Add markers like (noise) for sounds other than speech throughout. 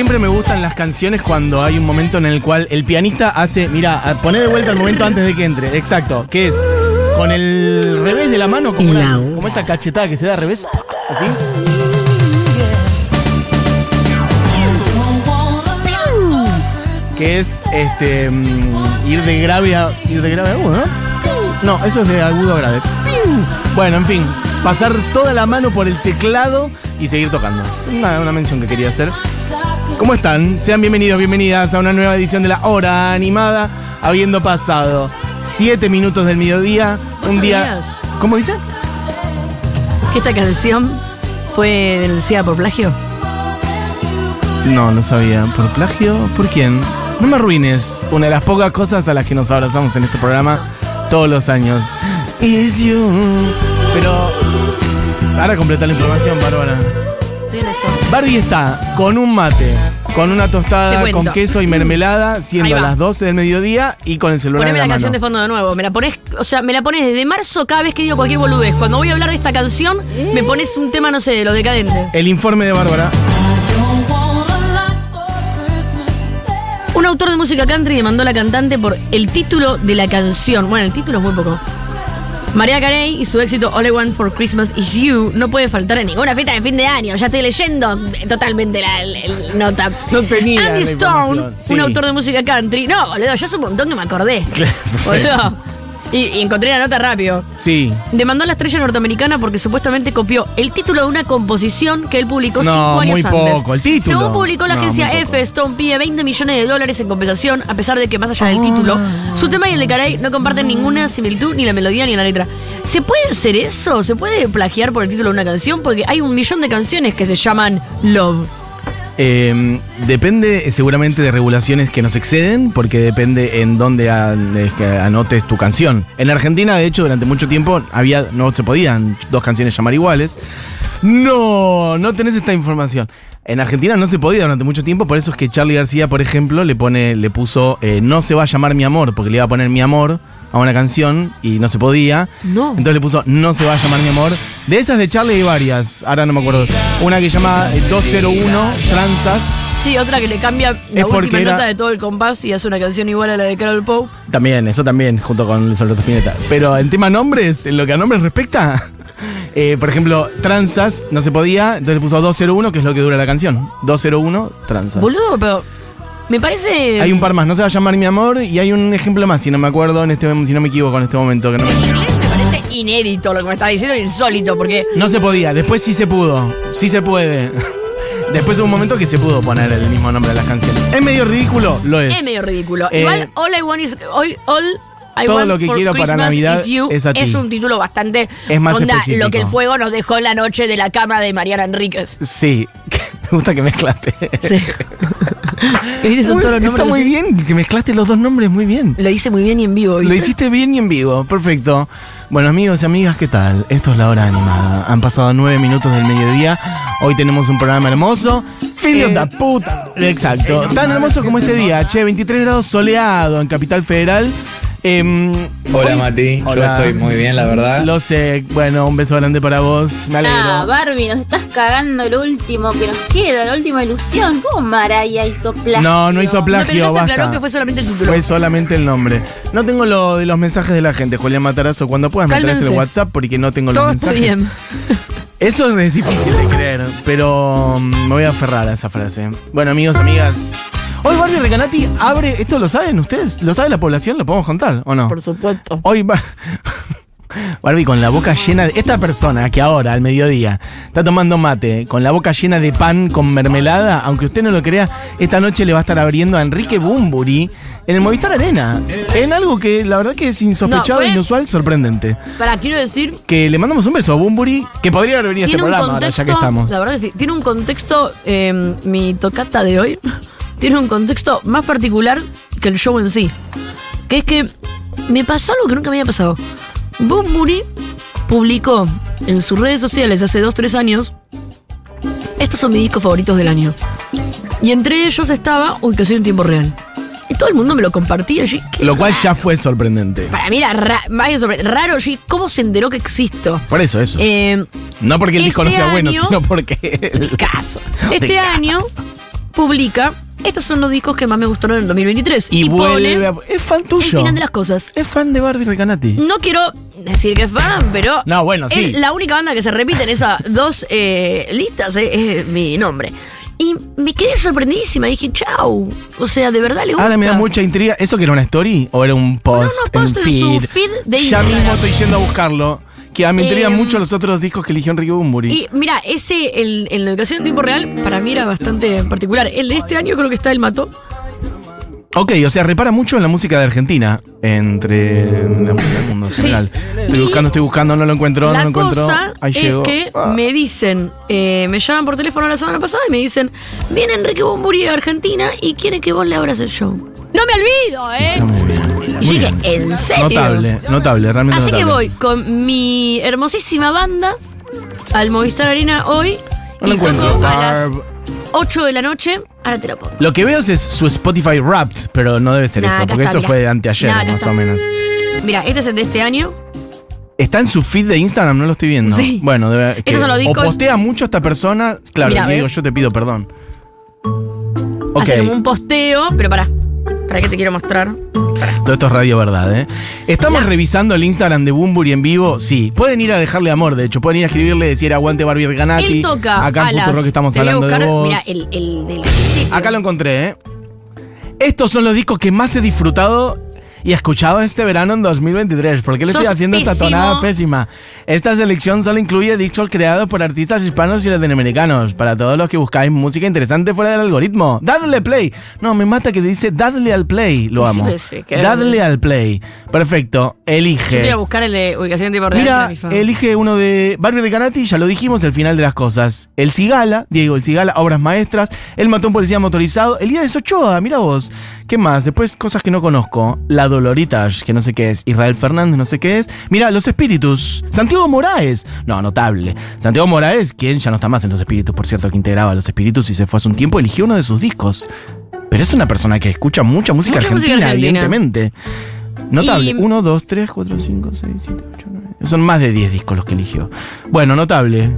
siempre me gustan las canciones cuando hay un momento en el cual el pianista hace, mira, pone de vuelta el momento antes de que entre. Exacto, que es con el revés de la mano, como, una- como esa cachetada que se da al revés. Así. Que es este mm, ir de grave a ir de grave a agudo, ¿no? No, eso es de agudo a grave. Bueno, en fin, pasar toda la mano por el teclado y seguir tocando. Una, una mención que quería hacer. ¿Cómo están? Sean bienvenidos, bienvenidas a una nueva edición de la Hora Animada, habiendo pasado 7 minutos del mediodía, un ¿Vos día... sabías? ¿Cómo dice? que esta canción fue denunciada por plagio. No, no sabía. ¿Por plagio? ¿Por quién? No me arruines una de las pocas cosas a las que nos abrazamos en este programa todos los años. Is you. Pero. Ahora completa la información, Bárbara. Eso. Barbie está con un mate, con una Te tostada, cuento. con queso y mermelada, siendo va. las 12 del mediodía y con el celular Poneme en la canción de mano. fondo de nuevo. Me la pones, o sea, me la pones desde marzo cada vez que digo cualquier boludez. Cuando voy a hablar de esta canción, me pones un tema, no sé, de lo decadente. El informe de Bárbara. Un autor de música country demandó a la cantante por el título de la canción. Bueno, el título es muy poco. María Carey y su éxito All I Want for Christmas Is You no puede faltar en ninguna fiesta de fin de año. Ya estoy leyendo totalmente la nota. No tenía Andy Stone, sí. un autor de música country. No, boludo, ya hace un montón que me acordé. (laughs) Claro. Boludo. Y, y encontré la nota rápido. Sí. Demandó a la estrella norteamericana porque supuestamente copió el título de una composición que él publicó No, cinco años muy antes. poco, el título. Según publicó la No, agencia. F, Stone pide 20 millones de dólares en compensación, a pesar de que más allá del Ah. título, su tema y el de Carey no comparten ninguna similitud, ni la melodía ni la letra. ¿Se puede hacer eso? ¿Se puede plagiar por el título de una canción? Porque hay un millón de canciones que se llaman Love. Eh, depende seguramente de regulaciones que nos exceden, porque depende en dónde anotes tu canción. En Argentina, de hecho, durante mucho tiempo había no se podían dos canciones llamar iguales. No, no tenés esta información. En Argentina no se podía durante mucho tiempo, por eso es que Charlie García, por ejemplo, le pone, le puso eh, no se va a llamar mi amor, porque le iba a poner mi amor a una canción y no se podía. No. Entonces le puso No se va a llamar mi amor. De esas de Charlie hay varias, ahora no me acuerdo. Una que se llama eh, 201, Tranzas. Sí, otra que le cambia la Es última era- nota de todo el compás y hace una canción igual a la de Carol Pope. También, eso también, junto con el Soldato Spinetta. Pero en tema nombres, en lo que a nombres respecta, (laughs) eh, por ejemplo, Tranzas no se podía, entonces le puso 201, que es lo que dura la canción. 201, Tranzas. Boludo, pero me parece... Hay un par más, no se va a llamar mi amor, y hay un ejemplo más, si no me acuerdo, en este, si no me equivoco en este momento. Que no, me- En inglés me parece inédito lo que me está diciendo, insólito, porque no se podía, después sí se pudo, sí se puede. (laughs) Después hubo un momento que se pudo poner el mismo nombre de las canciones. ¿Es medio ridículo? Lo es. es medio ridículo. Eh, Igual, All I Want is... All, all I Todo Want lo que for quiero para Christmas Navidad is you es a ti. un título bastante... Es más onda, específico. lo que el fuego nos dejó la noche de la cama de Mariana Enríquez. Sí, (laughs) me gusta que mezclaste. Sí. (laughs) (laughs) ¿Viste? Son Muy- todos los nombres. Está muy bien, que mezclaste los dos nombres muy bien. Lo hice muy bien y en vivo. Lo hiciste bien y en vivo, perfecto. Bueno, amigos y amigas, ¿qué tal? Esto es la hora animada. Han pasado nueve minutos del mediodía. Hoy tenemos un programa hermoso. Filio Eh, da puta. Exacto. Tan hermoso como este día. Che, 23 grados soleado en Capital Federal. Em, Hola hoy- Mati, Hola. yo estoy muy bien, la verdad. Lo sé. Bueno, un beso grande para vos. Me alegro. Ah, Barbie, nos estás cagando lo último que nos queda, la última ilusión. ¿Cómo Maraya hizo plagio? No, no hizo No, plagio, pero ya se que fue solamente el título. Fue solamente el nombre. No tengo lo de los mensajes de la gente, Julián Matarazo. Cuando puedas me traes el. WhatsApp porque no tengo los Todo está mensajes. bien. (laughs) Eso es difícil de creer, pero mm, me voy a aferrar a esa frase. Bueno, amigos, amigas. Hoy Barbie Recanati abre. ¿Esto lo saben ustedes? ¿Lo sabe la población? ¿Lo podemos contar o no? Por supuesto. Hoy Bar- Barbie con la boca llena de. Esta persona que ahora, al mediodía, está tomando mate con la boca llena de pan con mermelada, aunque usted no lo crea, esta noche le va a estar abriendo a Enrique Bumburi en el Movistar Arena. En algo que la verdad que es insospechado, No, fue- inusual, sorprendente. Para, quiero decir, Que le mandamos un beso a Bumburi, que podría haber venido a este programa ahora, ya que estamos. La verdad que sí. Tiene un contexto. eh, mi tocata de hoy. Tiene un contexto más particular que el show en sí. Que es que me pasó algo que nunca me había pasado. Bumburi publicó en sus redes sociales hace 2-3 años. Estos son mis discos favoritos del año. Y entre ellos estaba Ubicación en tiempo real. Y todo el mundo me lo compartía. ¿qué Lo cual ya fue sorprendente. Para mí era ra- más que sobre- raro. Yo, ¿Cómo se enteró que existo? Por eso, eso. Eh, no porque el disco no este sea bueno, sino porque. (laughs) caso. (laughs) Este año publica, estos son los discos que más me gustaron en el 2023. Y, vuelve a- Es fan el tuyo. final de las cosas. Es fan de Barbie Recanati. No quiero decir que es fan, pero. No, bueno, sí. es la única banda que se repite en esas (laughs) dos eh, listas eh, es mi nombre. Y me quedé sorprendidísima. Dije, chau. O sea, de verdad le gusta. Ahora me da mucha intriga. ¿Eso que era una story o era un post? No, no, post en en su feed? feed de Ya Instagram. mismo estoy yendo a buscarlo. Que me intrigan Em, mucho los otros discos que eligió Enrique Bumburi. Y mira, ese, el, en la educación en tiempo real, para mí era bastante particular. El de este año creo que está el Mato. Ok, o sea, repara mucho en la música de Argentina. Entre la música del mundo en Sí. general. Estoy Y buscando, estoy buscando, no lo encuentro, no lo encuentro. cosa Ahí es que Ah. me dicen, eh, me llaman por teléfono la semana pasada y me dicen, viene Enrique Bumburi de Argentina y quiere que vos le abras el show. No me olvido, ¿eh? Yo Muy dije, bien. ¿en serio? Notable, notable, realmente Así que voy con mi hermosísima banda al Movistar Arena hoy No lo y toco encuentro. a las Barb. 8 de la noche. Ahora te lo pongo. Lo que veo es su Spotify Wrapped, pero no debe ser Nah, eso, acá porque está, eso fue de anteayer, Nah, acá más está. o menos. Mira, este es el de este año. ¿Está en su feed de Instagram? No lo estoy viendo. Sí. Bueno, debe, que- Estos son los discos- O postea mucho esta persona. Claro, Mira, y digo, ¿ves? yo te pido perdón. Ok, Hace como un posteo, pero pará. ¿Para qué te quiero mostrar? todo esto es radio verdad, ¿eh? ¿Estamos revisando el Instagram de Bumburi en vivo? Sí. Pueden ir a dejarle amor, de hecho. Pueden ir a escribirle, decir aguante Barbie Recanati. Él toca Acá en las... Futurock estamos te voy a hablando de buscar, vos. Mira, el, el del principio. Acá lo encontré, ¿eh? Estos son los discos que más he disfrutado y escuchado este verano en 2023. ¿Por qué le Sos estoy haciendo esta pésimo. tonada pésima? Esta selección solo incluye discos creados por artistas hispanos y latinoamericanos. Para todos los que buscáis música interesante fuera del algoritmo. ¡Dadle play! No, me mata que dice dadle al play. Lo amo. sí, sí, Dadle al play. Perfecto. Yo te voy Elige. a buscar el de ubicación real. Mira, elige uno de Barbie Recanati, ya lo dijimos, el final de las cosas. El Cigala, Diego, el Cigala, obras maestras. El matón policía motorizado. El día de Sochoa, mira vos. ¿Qué más? Después cosas que no conozco. La Doloritas, que no sé qué es. Israel Fernández, no sé qué es. Mira, Los Espíritus. Santiago Moraes. No, notable. Santiago Moraes, quien ya no está más en Los Espíritus, por cierto, que integraba Los Espíritus y se fue hace un tiempo, eligió uno de sus discos. Pero es una persona que escucha mucha música, Mucha música argentina, argentina. evidentemente. Notable. Y- 1, 2, 3, 4, 5, 6, 7, 8, 9. Son más de 10 discos los que eligió. Bueno, notable.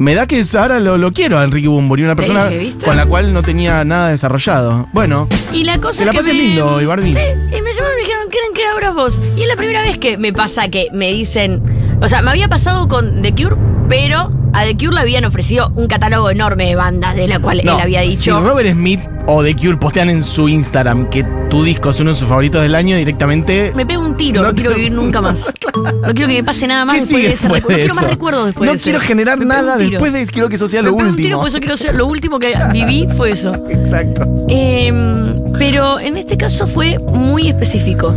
Me da que ahora lo, lo quiero a Enrique Bumburi, una persona dije, ¿viste? con la cual no tenía nada desarrollado. Bueno, Y la cosa Que la pases me... lindo Barbie. Sí, y me llamaron y me dijeron, ¿quieren que abras vos? Y es la primera vez que me pasa que me dicen... O sea, me había pasado con The Cure, pero a The Cure le habían ofrecido un catálogo enorme de bandas de la cual no, él había si dicho... Robert Smith o The Cure postean en su Instagram que tu disco es uno de sus favoritos del año, directamente. Me pego un tiro, No no, quiero vivir nunca más. (laughs) No quiero que me pase nada más ¿Qué después de ese después recuerdo. No de quiero más eso? recuerdos después No de ese. quiero generar nada después de quiero que eso sea Me lo pego un tiro último. quiero ser... Lo último que viví fue eso. (laughs) Exacto. Em, pero en este caso fue muy específico.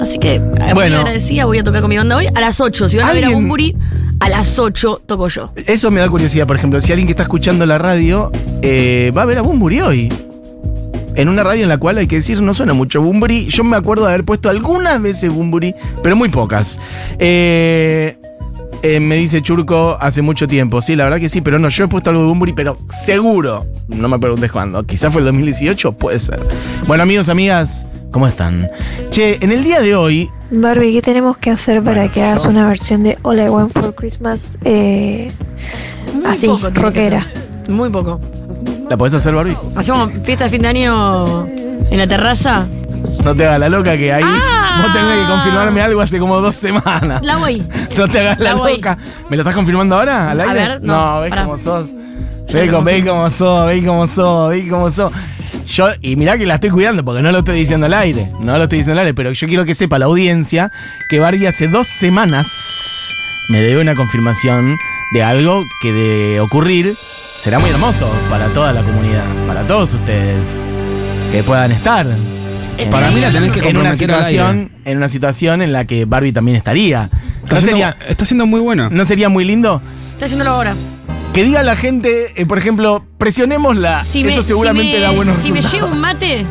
Así que eh, muy Bueno. agradecida, voy a tocar con mi banda hoy a las 8. Si van a ver a ¿Alguien- Bumburi, a las 8 toco yo. Eso me da curiosidad, por ejemplo, si alguien que está escuchando la radio eh, va a ver a Bumburi hoy. En una radio en la cual hay que decir no suena mucho Bumburi. Yo me acuerdo de haber puesto algunas veces Bumburi, pero muy pocas. Eh, eh, me dice Churco hace mucho tiempo. Sí, la verdad que sí, pero no, yo he puesto algo de Bumburi, pero seguro. No me preguntes cuándo. Quizás fue el 2018, puede ser. Bueno, amigos, amigas, ¿cómo están? Che, en el día de hoy Barbie, ¿qué tenemos que hacer para Bueno, que hagas una versión de All I Want for Christmas eh, Así, poco rockera. Muy poco. ¿la podés hacer, Barbie? Hacemos fiesta de fin de año en la terraza. No te hagas la loca que ahí Ah. vos tenés que confirmarme algo hace como dos semanas. La voy. (laughs) No te hagas la loca. ¿Me lo estás confirmando ahora? ¿Al A aire? ver, no, ves pará. cómo sos. Ya Ve lo cómo, sos, ve cómo sos, ve cómo sos. Yo, y mirá que la estoy cuidando porque no lo estoy diciendo al aire. No lo estoy diciendo al aire, pero yo quiero que sepa la audiencia que Barbie hace dos semanas me debe una confirmación de algo que de ocurrir será muy hermoso para toda la comunidad, para todos ustedes que puedan estar. Para mí la tenés que en una situación, en una situación en la que Barbie también estaría. Está, No siendo, sería, está siendo muy bueno. ¿No sería muy lindo? Estoy haciéndolo ahora. Que diga la gente, eh, por ejemplo, presionémosla. Si Eso me- seguramente si me- da buenos Si me resultados. llevo un mate,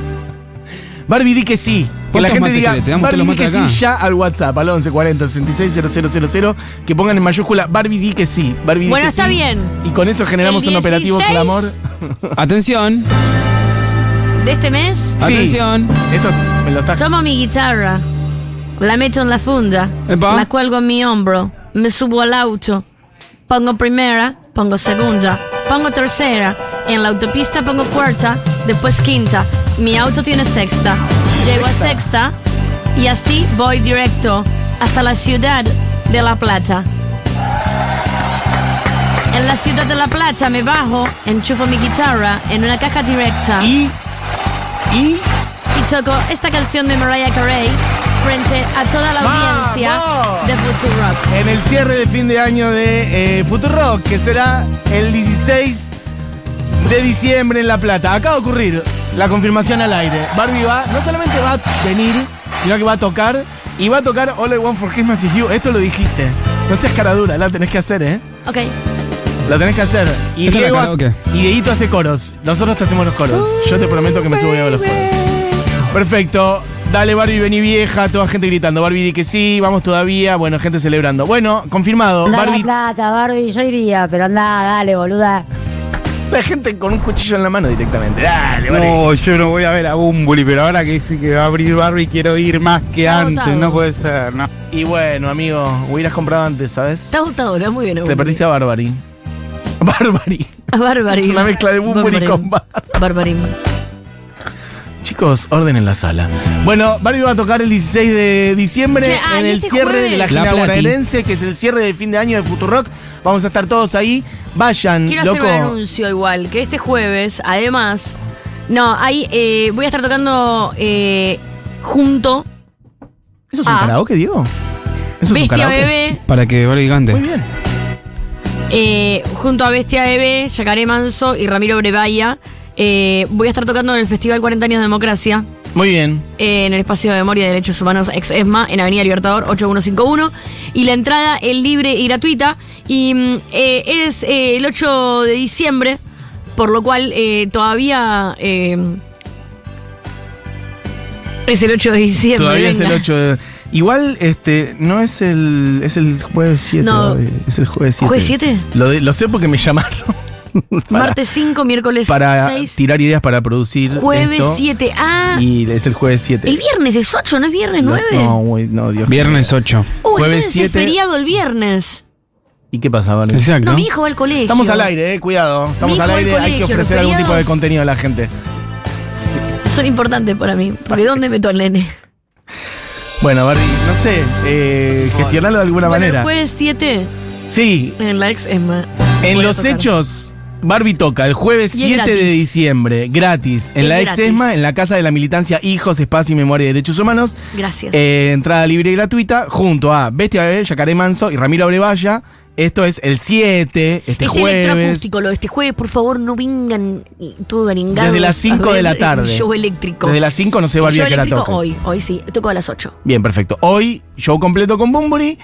Barbie, di que sí. Que la ¿Cuántos gente diga, Barbie, di que sí ya al WhatsApp, al 11 40 66 000, que pongan en mayúscula, Barbie, di que sí. Barbie, di Bueno, que está sí. bien. Y con eso generamos un operativo 16. clamor. Atención, de este mes, Sí. atención. Esto me lo está... tomo mi guitarra, la meto en la funda, Epa. la cuelgo en mi hombro, me subo al auto, pongo primera, pongo segunda, pongo tercera, En la autopista pongo cuarta, después quinta. Mi auto tiene sexta. Llego a sexta y así voy directo hasta la ciudad de La Plata. En la ciudad de La Plata me bajo, enchufo mi guitarra en una caja directa Y. Y. y toco esta canción de Mariah Carey frente a toda la ¡Vamos! audiencia de Futurock. En el cierre de fin de año de eh, Futurock, que será el 16 de diciembre en La Plata. Acaba de ocurrir la confirmación al aire. Barbie va, no solamente va a venir, sino que va a tocar. Y va a tocar All I Want for Christmas is You. Esto lo dijiste. No seas cara dura, la tenés que hacer, ¿eh? Ok. Lo tenés que hacer. Y Diego karaoke. y Dieguito hace coros. Nosotros te hacemos los coros. Yo te prometo que me subo hago los coros. Perfecto. Dale, Barbie, vení vieja. Toda gente gritando. Barbie, di que sí. Vamos todavía. Bueno, gente celebrando. Bueno, confirmado. Anda a Barbie. la plata, Barbie, yo iría, pero anda, dale, boluda. La gente con un cuchillo en la mano directamente. Dale, Barbie. No, yo no voy a ver a Bumbuli, pero ahora que dice que va a abrir Barbie quiero ir más que Está antes, agotado. no puede ser, no. Y bueno, amigo, hubieras comprado antes, ¿sabes? Está gustadora, muy bien. Te perdiste a Barbary. Barbary. A Barbary. Es una mezcla de Bunbury con Bar- Barbary. Chicos, orden en la sala. Bueno, Barbie va a tocar el 16 de diciembre Che, en el este cierre jueves. de la gira bonaerense, que es el cierre de fin de año de Futurock. Vamos a estar todos ahí. Vayan, Quiero loco. hacer un anuncio igual, que este jueves, además, no, ahí eh, voy a estar tocando eh, junto ¿Eso es un Ah. karaoke, Diego? ¿Eso es un karaoke? Bebé, Para que Barbie cante. Muy bien. Eh, junto a Bestia Bebé, Yacaré Manso y Ramiro Brevaya. eh, voy a estar tocando en el Festival 40 Años de Democracia. Muy bien. eh, en el espacio de memoria de derechos humanos ex ESMA en Avenida Libertador 8151 y la entrada es libre y gratuita y mm, es el 8 de diciembre por lo cual todavía es el 8 de diciembre Todavía es el 8 de... Igual, este, no es el... Es el jueves 7. No. Es el jueves 7. ¿Jueves 7? Lo, de- lo sé porque me llamaron. (laughs) para, martes 5 miércoles para 6 tirar ideas para producir jueves esto. 7 ah Y es el jueves 7. el viernes es 8 no es viernes 9 No, güey, no, Dios Viernes 8. uh, jueves entonces es 7. feriado el viernes ¿Y qué pasa, Barbie? Exacto. no mi hijo va al colegio Estamos al aire, eh, cuidado. Estamos al aire, al hay que ofrecer algún tipo de contenido a la gente. son importantes para mí porque ¿dónde meto al nene? Bueno, Barbie, no sé, eh, gestionarlo de alguna Bueno, manera. el jueves 7 Sí, en la ex Emma. en Voy a los tocar. hechos, Barbie toca el jueves Y es 7 de gratis. diciembre, gratis, en Es la ex gratis. ESMA, en la Casa de la Militancia Hijos, Espacio y Memoria y Derechos Humanos. Gracias. Eh, entrada libre y gratuita, junto a Bestia Bebé, Yacaré Manso y Ramiro Abrevaya. Esto es el 7, este es jueves. electroacústico lo de este jueves, por favor, no vengan todo garingados. Desde las a 5 de la el tarde. show eléctrico. Desde las 5 no sé El Barbie show a qué hora eléctrico toca. hoy, hoy sí, toco a las 8. Bien, perfecto. Hoy, show completo con Bumburi.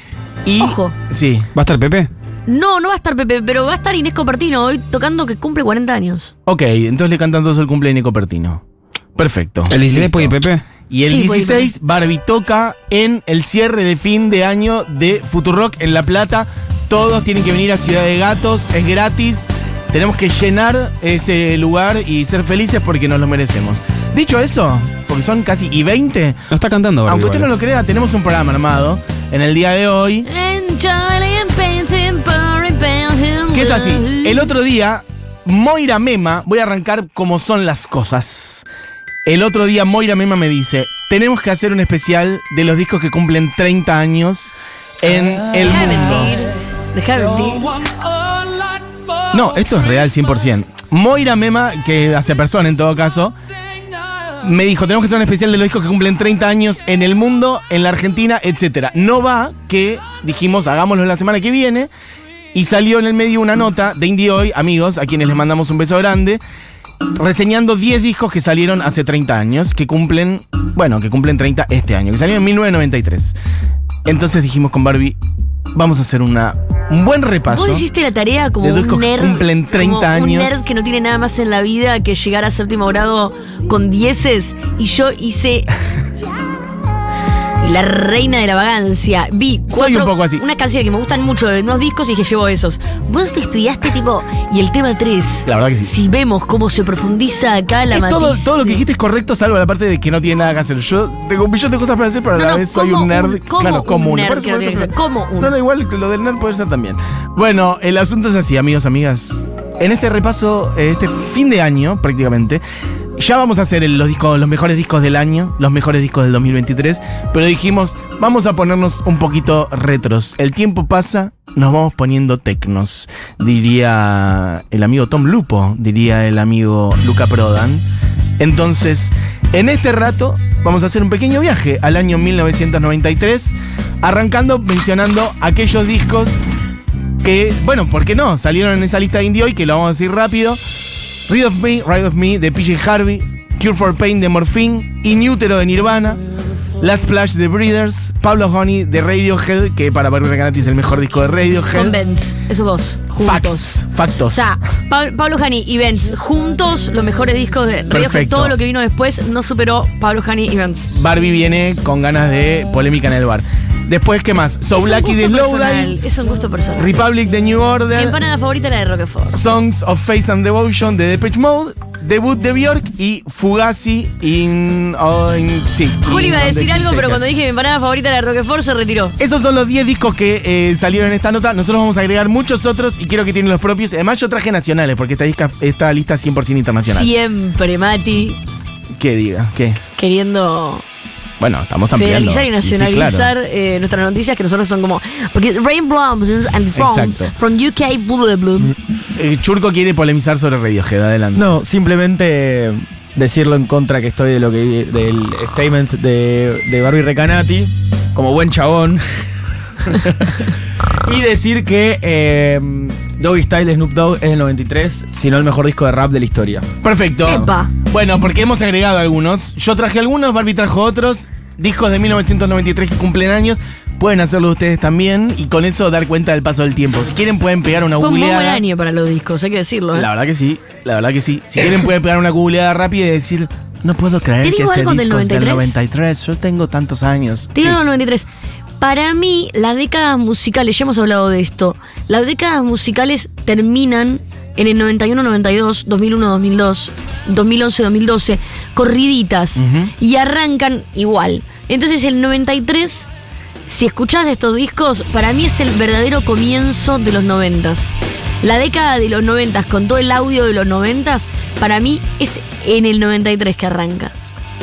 Y. Ojo. Sí. ¿Va a estar Pepe? No, no va a estar Pepe, pero va a estar Inés Copertino hoy tocando que cumple 40 años. Ok, entonces le cantan todos el cumpleaños Nico Pertino. Perfecto. ¿El 16 Listo. puede ir Pepe? Y el Sí, puede ir 16, Barbie toca en el cierre de fin de año de Futurock en La Plata. Todos tienen que venir a Ciudad de Gatos, es gratis. Tenemos que llenar ese lugar y ser felices porque nos lo merecemos. Dicho eso, porque son casi y 20, No está cantando Barbie. aunque usted no igual. lo crea, tenemos un programa armado en el día de hoy. ¿Qué es así? El otro día, Moira Mema, voy a arrancar como son las cosas. El otro día Moira Mema me dice, tenemos que hacer un especial de los discos que cumplen 30 años en el mundo. Deja de mentir. No, esto es real 100%. Moira Mema, que hace persona en todo caso, me dijo, tenemos que hacer un especial de los discos que cumplen 30 años en el mundo, en la Argentina, etc. No va que dijimos, hagámoslo la semana que viene, y salió en el medio una nota de Indie Hoy, amigos, a quienes les mandamos un beso grande, reseñando 10 discos que salieron hace 30 años, que cumplen, bueno, que cumplen 30 este año, que salieron en 1993. Entonces dijimos con Barbie, vamos a hacer una, un buen repaso. Vos hiciste la tarea como un nerd. cumplen 30 como años. Un nerd que no tiene nada más en la vida que llegar a séptimo grado con dieces. Y yo hice. (laughs) La reina de la vagancia. Vi Soy cuatro, un poco así. unas canciones que me gustan mucho de unos discos y dije llevo esos. Vos te estudiaste tipo. Y el tema 3. La verdad que sí. Si vemos cómo se profundiza acá la Es todo, matiz todo lo que dijiste es correcto, salvo la parte de que no tiene nada que hacer. Yo tengo un millón de cosas para hacer, pero a No, la no, vez soy un nerd. un- claro, como un nerd Por eso- que eso- que un. No, no, igual que lo del nerd puede ser también. Bueno, el asunto es así, amigos, amigas. en este repaso, este fin de año prácticamente, ya vamos a hacer el- los discos, los mejores discos del año, los mejores discos del 2023, pero dijimos, vamos a ponernos un poquito retros. El tiempo pasa, nos vamos poniendo tecnos, diría el amigo Tom Lupo, diría el amigo Luca Prodan. Entonces, en este rato vamos a hacer un pequeño viaje al año 1993, arrancando mencionando aquellos discos que, bueno, ¿por qué no? Salieron en esa lista de indie hoy, que lo vamos a decir rápido. Ride of Me, Ride of Me de PJ Harvey, Cure for Pain de Morphine, Inútero de Nirvana, Last Splash de Breeders, Pablo Honey de Radiohead, que para Barry Recanati es el mejor disco de Radiohead. Con Benz, esos dos, juntos. Facts, factos. O sea, Pa- Pablo Hani y Benz, juntos los mejores discos de Radiohead. Perfecto. Todo lo que vino después no superó Pablo Hani y Benz. Barbie viene con ganas de polémica en el bar. Después, ¿qué más? So Es Lucky de Slowdive, Es un gusto personal. Republic de New Mi Order, empanada favorita la de Roquefort. Songs of Faith and Devotion de Depeche Mode, debut de Bjork y Fugazi in, oh, in- sí. Juli iba a decir algo, pero cuando dije mi empanada favorita la de Roquefort se retiró. Esos son los 10 discos que eh, salieron en esta nota. Nosotros vamos a agregar muchos otros y quiero que tienen los propios. Además, yo traje nacionales porque esta, disca- esta lista es 100% internacional. Siempre, Mati, ¿Qué diga? ¿Qué? queriendo Bueno, estamos ampliando. federalizar y sí, nacionalizar claro. eh, nuestras noticias que nosotros son como. Porque Rain Blums and from, Exacto. from UK, blah, blah, blah. Eh, Churco quiere polemizar sobre Radiohead. Adelante. No, simplemente decirlo en contra que estoy de lo que del statement de, de Barbie Recanati, como buen chabón. (laughs) y decir que eh, Doggy Style Snoop Dogg es el 93, sino el mejor disco de rap de la historia. Perfecto. Epa. Bueno, porque hemos agregado algunos. Yo traje algunos, Barbie trajo otros. Discos de 1993 que cumplen años. Pueden hacerlo ustedes también y con eso dar cuenta del paso del tiempo. Si quieren pueden pegar una Fue un muy googleada. buen año para los discos, hay que decirlo. ¿eh? La verdad que sí, la verdad que sí. Si quieren pueden pegar una googleada rápida y decir, no puedo creer ¿Te que este algo del disco es del 93? 93. Yo tengo tantos años. Te digo Sí. el 93. Para mí, las décadas musicales, ya hemos hablado de esto, las décadas musicales terminan en el 91-92, 2001-2002, 2011-2012, corriditas, y arrancan igual. Entonces el 93, si escuchás estos discos, para mí es el verdadero comienzo de los 90s. La década de los 90s, con todo el audio de los 90s, para mí es en el 93 que arranca.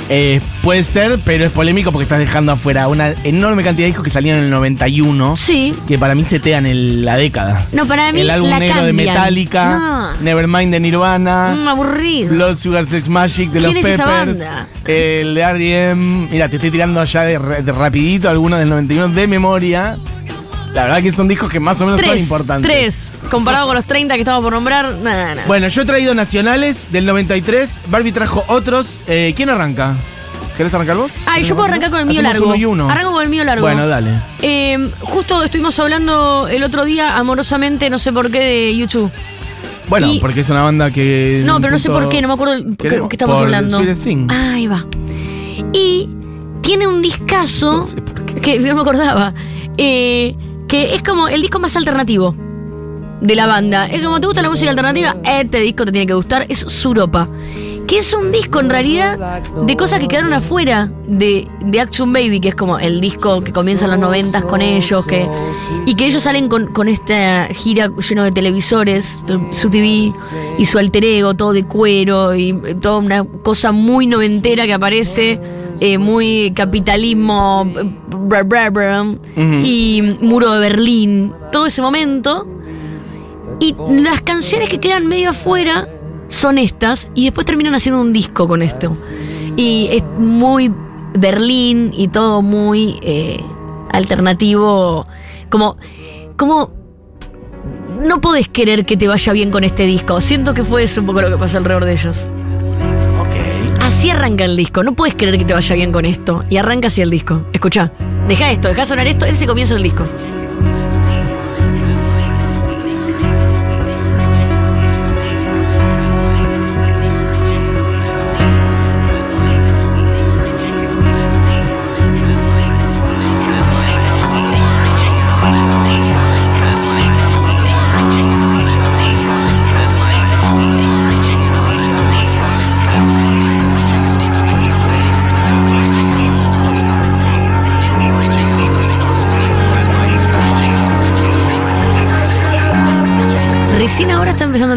Eh, puede ser, pero es polémico porque estás dejando afuera una enorme cantidad de discos que salieron en el 91. Sí, Que para mí setean el- la década. No, para mí el álbum la negro de. Metallica, No. Nevermind de Nirvana, Mm, aburrido. Blood Sugar Sex Magic de los ¿Quién es esa Peppers, banda? el de R.E.M. Mira, te estoy tirando allá de, de rapidito algunos del 91 de memoria. La verdad que son discos que más o menos son importantes. tres. Comparado con los 30 que estamos por nombrar, nada, nada. Bueno, yo he traído nacionales del 93. Barbie trajo otros. Eh, ¿Quién arranca? ¿Querés arrancar vos? Ah, yo puedo arrancar con el mío largo. uno y uno. Arranco con el mío largo. Bueno, dale. Eh, justo estuvimos hablando el otro día, amorosamente, no sé por qué, de YouTube. Bueno, Y- porque es una banda que. No, pero no sé por qué, no me acuerdo de queremos. qué estamos Por hablando. Thing. Ahí va. Y tiene un discazo No sé por qué. que no me acordaba. eh, que es como el disco más alternativo de la banda. Es como, ¿te gusta la música alternativa? Este disco te tiene que gustar. Es Suropa. Que es un disco en realidad de cosas que quedaron afuera de, de Action Baby, que es como el disco que comienza en los noventas con ellos, que, y que ellos salen con, con esta gira lleno de televisores, el- su TV y su alter ego, todo de cuero y eh, toda una cosa muy noventera que aparece, eh, muy capitalismo, bra, bra, bra, y muro de Berlín, todo ese momento. Y las canciones que quedan medio afuera son estas y después terminan haciendo un disco con esto. Y es muy Berlín y todo muy eh, alternativo. Como, como no podés querer que te vaya bien con este disco. Siento que fue eso un poco lo que pasó alrededor de ellos. Así arranca el disco. No puedes querer que te vaya bien con esto. Y arranca así el disco. Escucha. Deja esto, deja sonar esto. Ese comienzo del disco.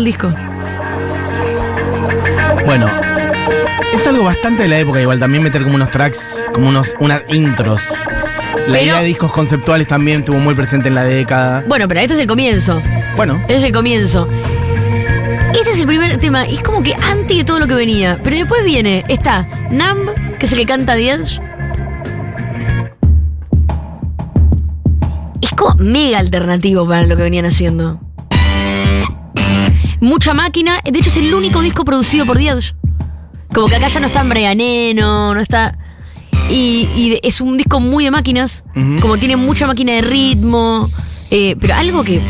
El disco. Bueno, es algo bastante de la época, igual también meter como unos tracks, como unos, unas intros. La Pero- idea de discos conceptuales también estuvo muy presente en la década. Bueno, pero este es el comienzo. Bueno, Este es el comienzo. Este es el primer tema, y es como que antes de todo lo que venía. Pero después viene, está Numb, que es el que canta The Edge. Es como mega alternativo para lo que venían haciendo. Mucha máquina, de hecho es el único disco producido por Edge. Como que acá ya no está Eno, no está. Y, y es un disco muy de máquinas, como tiene mucha máquina de ritmo, eh, pero algo que.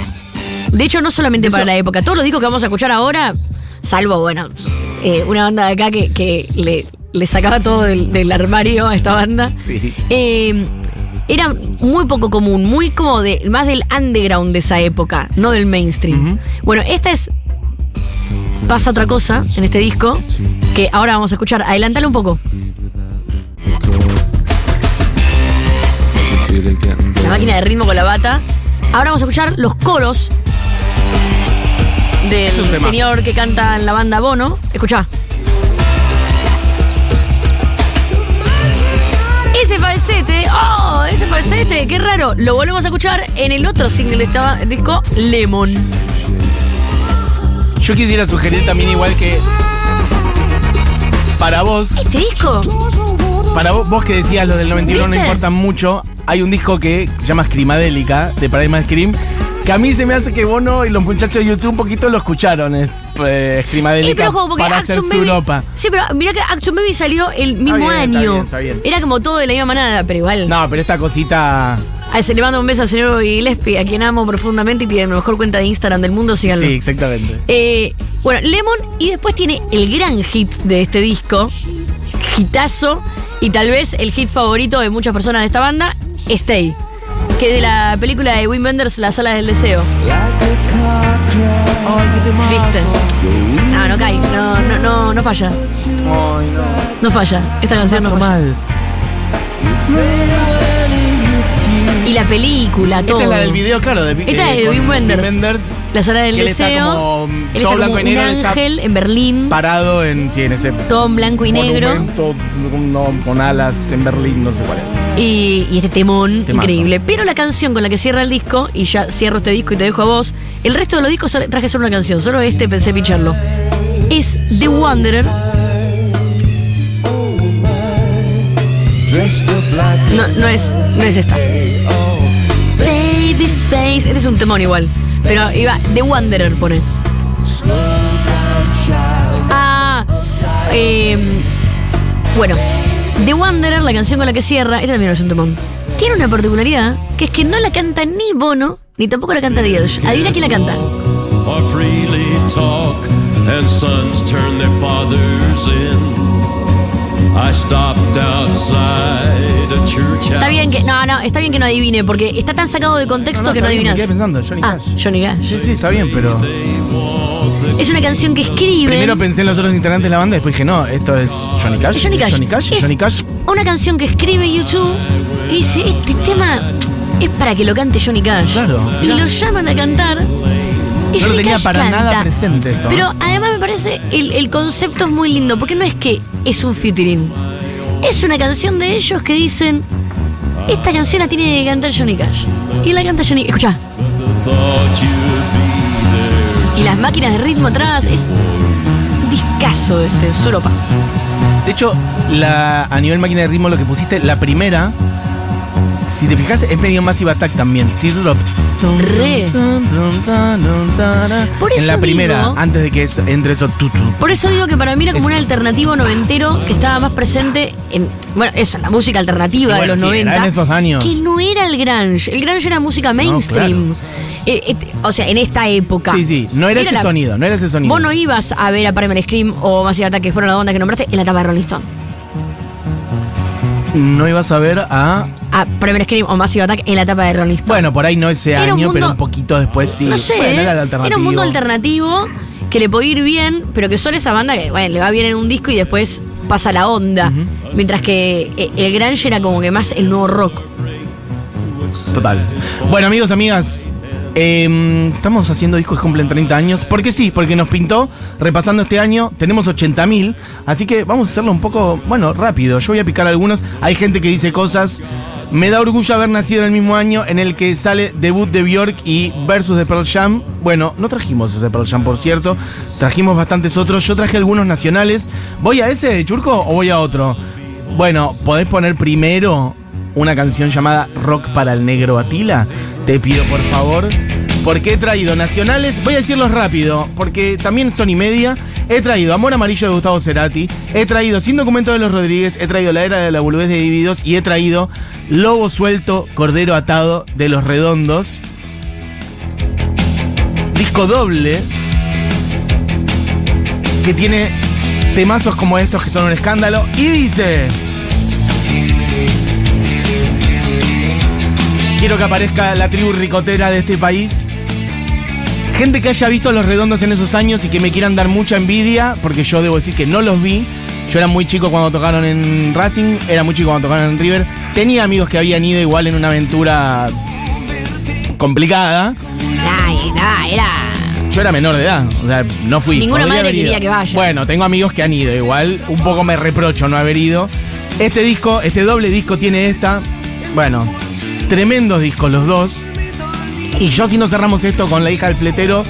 De hecho, no solamente Eso- para la época, todos los discos que vamos a escuchar ahora, salvo, bueno, eh, una banda de acá que, que le, le sacaba todo del, del armario a esta banda. sí. Eh, era muy poco común, muy como de más del underground de esa época, no del mainstream. Bueno, esta es pasa otra cosa en este disco que ahora vamos a escuchar. Adelántalo un poco. La máquina de ritmo con la bata. Ahora vamos a escuchar los coros del Es señor que canta en la banda Bono. Escuchá. Ese falsete, oh, ese falsete, qué raro. Lo volvemos a escuchar en el otro single de este disco, Lemon. Yo quisiera sugerir también igual que para vos, Este disco, para vos, vos que decías lo del 91 no ¿Viste? importa mucho, hay un disco que se llama Screamadélica de Primal Scream que a mí se me hace que Bono y los muchachos de YouTube un poquito lo escucharon, es, eh, pero ojo, porque para hacer Action su Baby. Europa. Sí, pero mira que Action Baby salió el mismo bien, está año. bien, está bien. Era como todo de la misma manada, pero igual. No, pero esta cosita, A se le mando un beso al señor Gillespie, a quien amo profundamente y tiene la mejor cuenta de Instagram del mundo, síganlo. sí, exactamente. Eh, bueno, Lemon y después tiene el gran hit de este disco, hitazo, y tal vez el hit favorito de muchas personas de esta banda, Stay, que es de la película de Wim Wenders, La Sala del Deseo. ¿Viste? No, no cae, no, no, no, no falla, Ay, no. no falla, esta canción no falla. La película, todo. Esta es la del video, claro, de Esta es de Wim Wenders. Wenders, La Sala del que él está Deseo. como, él todo blanco y negro, ángel en Berlín, parado en, sí, en ese todo en blanco y negro. no, con alas en Berlín, no sé cuál es. Y, y este temón Temazo. increíble. Pero la canción con la que cierra el disco, y ya cierro este disco y te dejo a vos, el resto de los discos traje solo una canción, solo este pensé picharlo. Es The Wanderer. No, no es, no es esta. Este es un temón igual. Pero iba, The Wanderer pone. Ah, eh, bueno, The Wanderer, la canción con la que cierra, esta también es un temón. Tiene una particularidad, que es que no la canta ni Bono, ni tampoco la canta Edge. Adivina quién la canta. and sons turn their fathers in. Está bien que. No, no, está bien que no adivine, porque está tan sacado de contexto No, no, que no bien, me adivinas. quedé pensando, Johnny ah, Cash. Johnny Cash. Sí, sí, está bien, pero. Es una canción que escribe. Primero pensé en los otros integrantes de la banda, después dije, no, esto es Johnny Cash. Johnny Cash. Johnny Cash. Es Johnny Cash. Una canción que escribe YouTube y dice: Este tema es para que lo cante Johnny Cash. Claro, Y mirá. lo llaman a cantar. Y No tenía para canta. nada presente esto. Pero además me parece el, el concepto es muy lindo, porque no es que es un featuring. Es una canción de ellos que dicen, esta canción la tiene que cantar Johnny Cash. Y la canta Johnny Escucha. Y las máquinas de ritmo atrás. Es un discazo este, es Europa. De hecho, la, a nivel máquina de ritmo, lo que pusiste, la primera, si te fijas, es medio Massive Attack también. Teardrop. Re. Por en eso la primera, digo- antes de que eso- entre eso tutu. Por eso digo que para mí era como Es- un alternativo noventero que estaba más presente en, bueno, eso, en la música alternativa bueno, de los sí, 90. eran esos años. Que no era el grunge. El grunge era música mainstream. Eh, eh, o sea, en esta época. Sí, sí, no era, ese la- sonido, no era ese sonido. Vos no ibas a ver a Primal Scream o Massive Attack, que fueron las bandas que nombraste, en la etapa de Rolling Stone. No ibas a ver a. A Primal Scream o Massive Attack en la etapa de Rolling Stone. Bueno, por ahí no ese año, pero un poquito después sí. no sé, Bueno, ¿eh? era un mundo alternativo que le puede ir bien, pero que son esa banda que, bueno, le va bien en un disco y después pasa la onda. Mientras que eh, el grunge era como que más el nuevo rock. Total. Bueno, amigos, amigas, Eh, estamos haciendo discos que cumplen 30 años. Porque sí, porque nos pintó. Repasando este año, tenemos 80.000. Así que vamos a hacerlo un poco, bueno, rápido. Yo voy a picar algunos. Hay gente que dice cosas. Me da orgullo haber nacido en el mismo año en el que sale debut de Bjork y versus de Pearl Jam. Bueno, no trajimos ese Pearl Jam, por cierto. Trajimos bastantes otros. Yo traje algunos nacionales. ¿Voy a ese, Churco, o voy a otro? Bueno, ¿podés poner primero una canción llamada Rock para el Negro Atila? Te pido por favor. Porque he traído nacionales, voy a decirlos rápido, porque también son y media. He traído Amor Amarillo de Gustavo Cerati, he traído Sin Documento de los Rodríguez, he traído La Era de la Boludez de Divididos y he traído Lobo Suelto, Cordero Atado de los Redondos. Disco doble que tiene temazos como estos que son un escándalo y dice... Quiero que aparezca la tribu ricotera de este país. Gente que haya visto los redondos en esos años y que me quieran dar mucha envidia, porque yo debo decir que no los vi. Yo era muy chico cuando tocaron en Racing, era muy chico cuando tocaron en River. Tenía amigos que habían ido igual en una aventura complicada. Era. Yo era menor de edad, o sea, no fui. Ninguna Podría madre quería que vaya. Bueno, tengo amigos que han ido, igual un poco me reprocho no haber ido. Este disco, este doble disco tiene esta. Bueno, tremendos discos los dos. Y yo si no cerramos esto con la hija del fletero,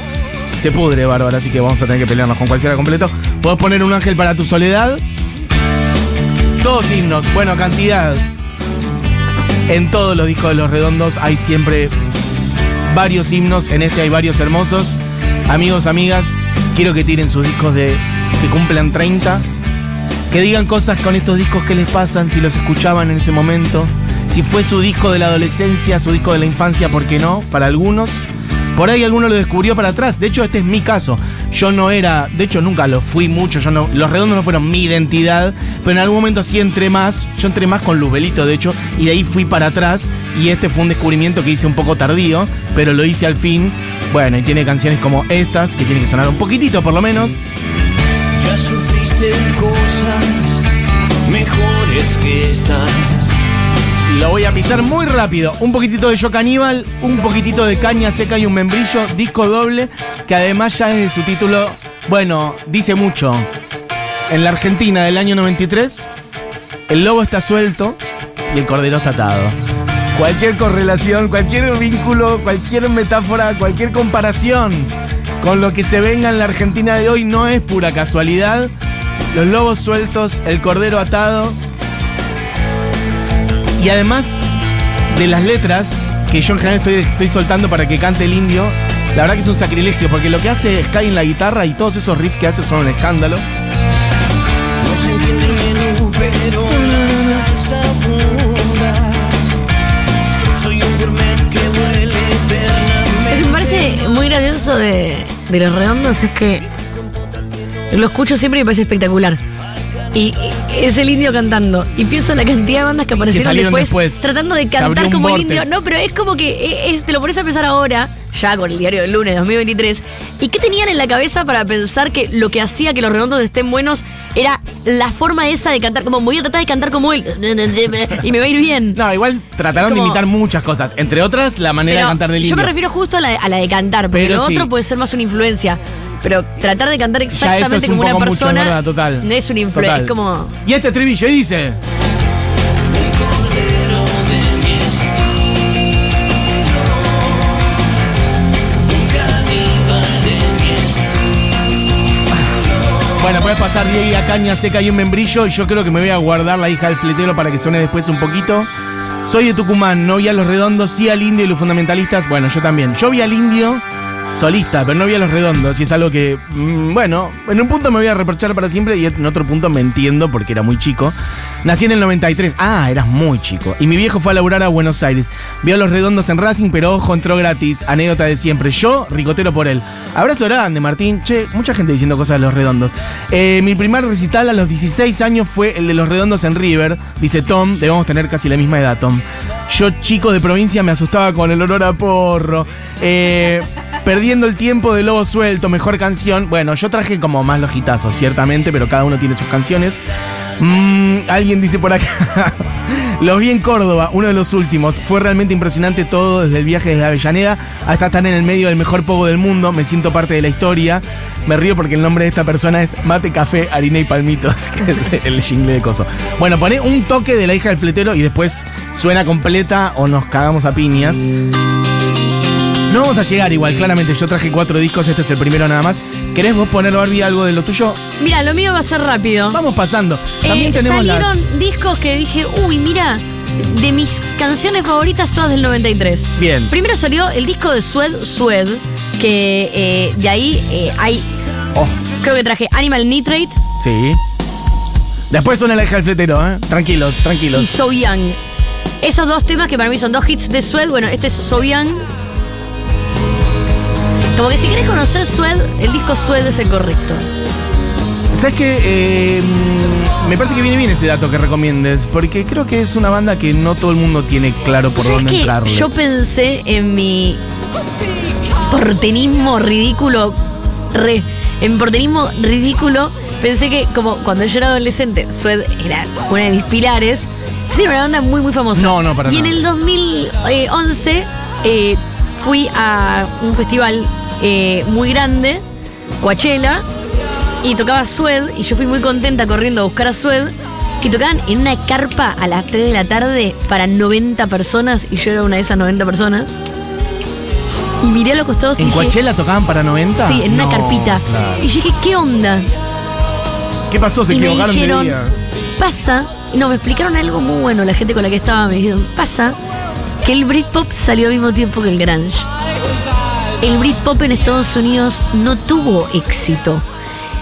se pudre, Bárbara, así que vamos a tener que pelearnos con cualquiera completo. Puedes poner un ángel para tu soledad. Todos himnos, bueno, cantidad. En todos los discos de los redondos hay siempre varios himnos, en este hay varios hermosos. Amigos, amigas, quiero que tiren sus discos de que cumplan 30. Que digan cosas con estos discos que les pasan, si los escuchaban en ese momento. Si fue su disco de la adolescencia, su disco de la infancia, ¿por qué no? Para algunos. Por ahí alguno lo descubrió para atrás. De hecho, este es mi caso. Yo no era, de hecho nunca lo fui mucho. Los redondos no fueron mi identidad, pero en algún momento sí entré más. Yo entré más con Luzbelito, de hecho, y de ahí fui para atrás. Y este fue un descubrimiento que hice un poco tardío, pero lo hice al fin. Bueno, y tiene canciones como estas, que tienen que sonar un poquitito por lo menos. Ya sufriste cosas mejores que estas. Lo voy a pisar muy rápido. Un poquitito de Yo Caníbal, un poquitito de Caña Seca y un Membrillo, disco doble, que además ya desde su título, bueno, dice mucho. En la Argentina del año 93, el lobo está suelto y el cordero está atado. Cualquier correlación, cualquier vínculo, cualquier metáfora, cualquier comparación con lo que se venga en la Argentina de hoy no es pura casualidad. Los lobos sueltos, el cordero atado, y además de las letras, que yo en general estoy, estoy soltando para que cante el indio, la verdad que es un sacrilegio, porque lo que hace Sky en la guitarra y todos esos riffs que hace son un escándalo. No se entiende el menú, pero la salsa abunda. Soy un gourmet que huele Lo que eternamente. me parece muy gracioso de, de los redondos es que lo escucho siempre y me parece espectacular. Y es el indio cantando. Y pienso en la cantidad de bandas que aparecieron después, después. tratando de cantar como el indio. No, pero es como que eh, es- te lo pones a pensar ahora, ya con el diario del lunes 2023. ¿Y qué tenían en la cabeza para pensar que lo que hacía que los redondos estén buenos era la forma esa de cantar? Como voy a tratar de cantar como él (laughs) y me va a ir bien. No, igual trataron de imitar muchas cosas, entre otras la manera de cantar del yo indio. me refiero justo a la, a la de cantar, porque Pero lo sí. otro puede ser más una influencia. Pero tratar de cantar exactamente es un como una poco mucho, persona es verdad, total. no es una influencia, Total. es como... Y este estribillo dice. Bueno, puedes pasar Diego a caña seca y un membrillo. Y yo creo que me voy a guardar la hija del fletero para que suene después un poquito. Soy de Tucumán, no vi a los redondos, sí al indio y los fundamentalistas. Bueno, yo también. Yo vi al indio solista, pero no vi a los redondos. Y es algo que, mm, bueno, en un punto me voy a reprochar para siempre y en otro punto me entiendo porque era muy chico. Nací en el 93. Ah, eras muy chico. Y mi viejo fue a laburar a Buenos Aires. Vio a los redondos en Racing, pero ojo, entró gratis. Anécdota de siempre. Yo, ricotero por él. Abrazo grande, Martín. Che, mucha gente diciendo cosas de los redondos. Eh, mi primer recital a los 16 años fue el de los redondos en River. Dice Tom, debemos tener casi la misma edad, Tom. Yo, chico de provincia, me asustaba con el olor a porro. Eh, perdiendo el tiempo de Lobo Suelto, mejor canción. Bueno, yo traje como más los hitazos, ciertamente, pero cada uno tiene sus canciones. Mm, alguien dice por acá. (laughs) Los vi en Córdoba, uno de los últimos. Fue realmente impresionante todo, desde el viaje desde Avellaneda hasta estar en el medio del mejor pogo del mundo. Me siento parte de la historia. Me río porque el nombre de esta persona es Mate, Café, Harina y Palmitos, (laughs) que es el jingle de coso. Bueno, poné un toque de la hija del fletero y después suena completa o nos cagamos a piñas. No vamos a llegar igual, claramente. Yo traje cuatro discos, este es el primero nada más. ¿Querés vos poner, Barbie, algo de lo tuyo? Mira, lo mío va a ser rápido. Vamos pasando. También Eh, tenemos salieron las. discos que dije, uy, mira, de mis canciones favoritas todas del 93. Bien. Primero salió el disco de Sued, Sued, que eh, de ahí eh, hay, Oh, creo que traje Animal Nitrate sí. Después suena la hija del fletero, ¿eh? Tranquilos, y tranquilos. So Young. Esos dos temas que para mí son dos hits de Sued, bueno, este es So Young. Como que si querés conocer Sued, el disco Sued es el correcto. ¿Sabes qué? Eh, mm, me parece que viene bien ese dato que recomiendes, porque creo que es una banda que no todo el mundo tiene claro por ¿Sabes dónde qué? entrarle. Yo pensé en mi portenismo ridículo, re, en portenismo ridículo, pensé que como cuando yo era adolescente, Sued era una de mis pilares, sí, era una banda muy muy famosa. No, no, para Y en el 2011 eh, fui a un festival eh, muy grande, Coachella, y tocaba Sued, y yo fui muy contenta corriendo a buscar a Sued, que tocaban en una carpa a las 3 de la tarde para 90 personas, y yo era una de esas 90 personas. Y miré a los costados y ¿En dije, Coachella tocaban para 90? Sí, en una carpita. claro. Y yo dije, ¿qué onda? ¿Qué pasó? Se y me equivocaron dijeron, de día. pasa, y no, me explicaron algo muy bueno, la gente con la que estaba, me dijeron, pasa que el Britpop salió al mismo tiempo que el grunge. El Britpop en Estados Unidos no tuvo éxito.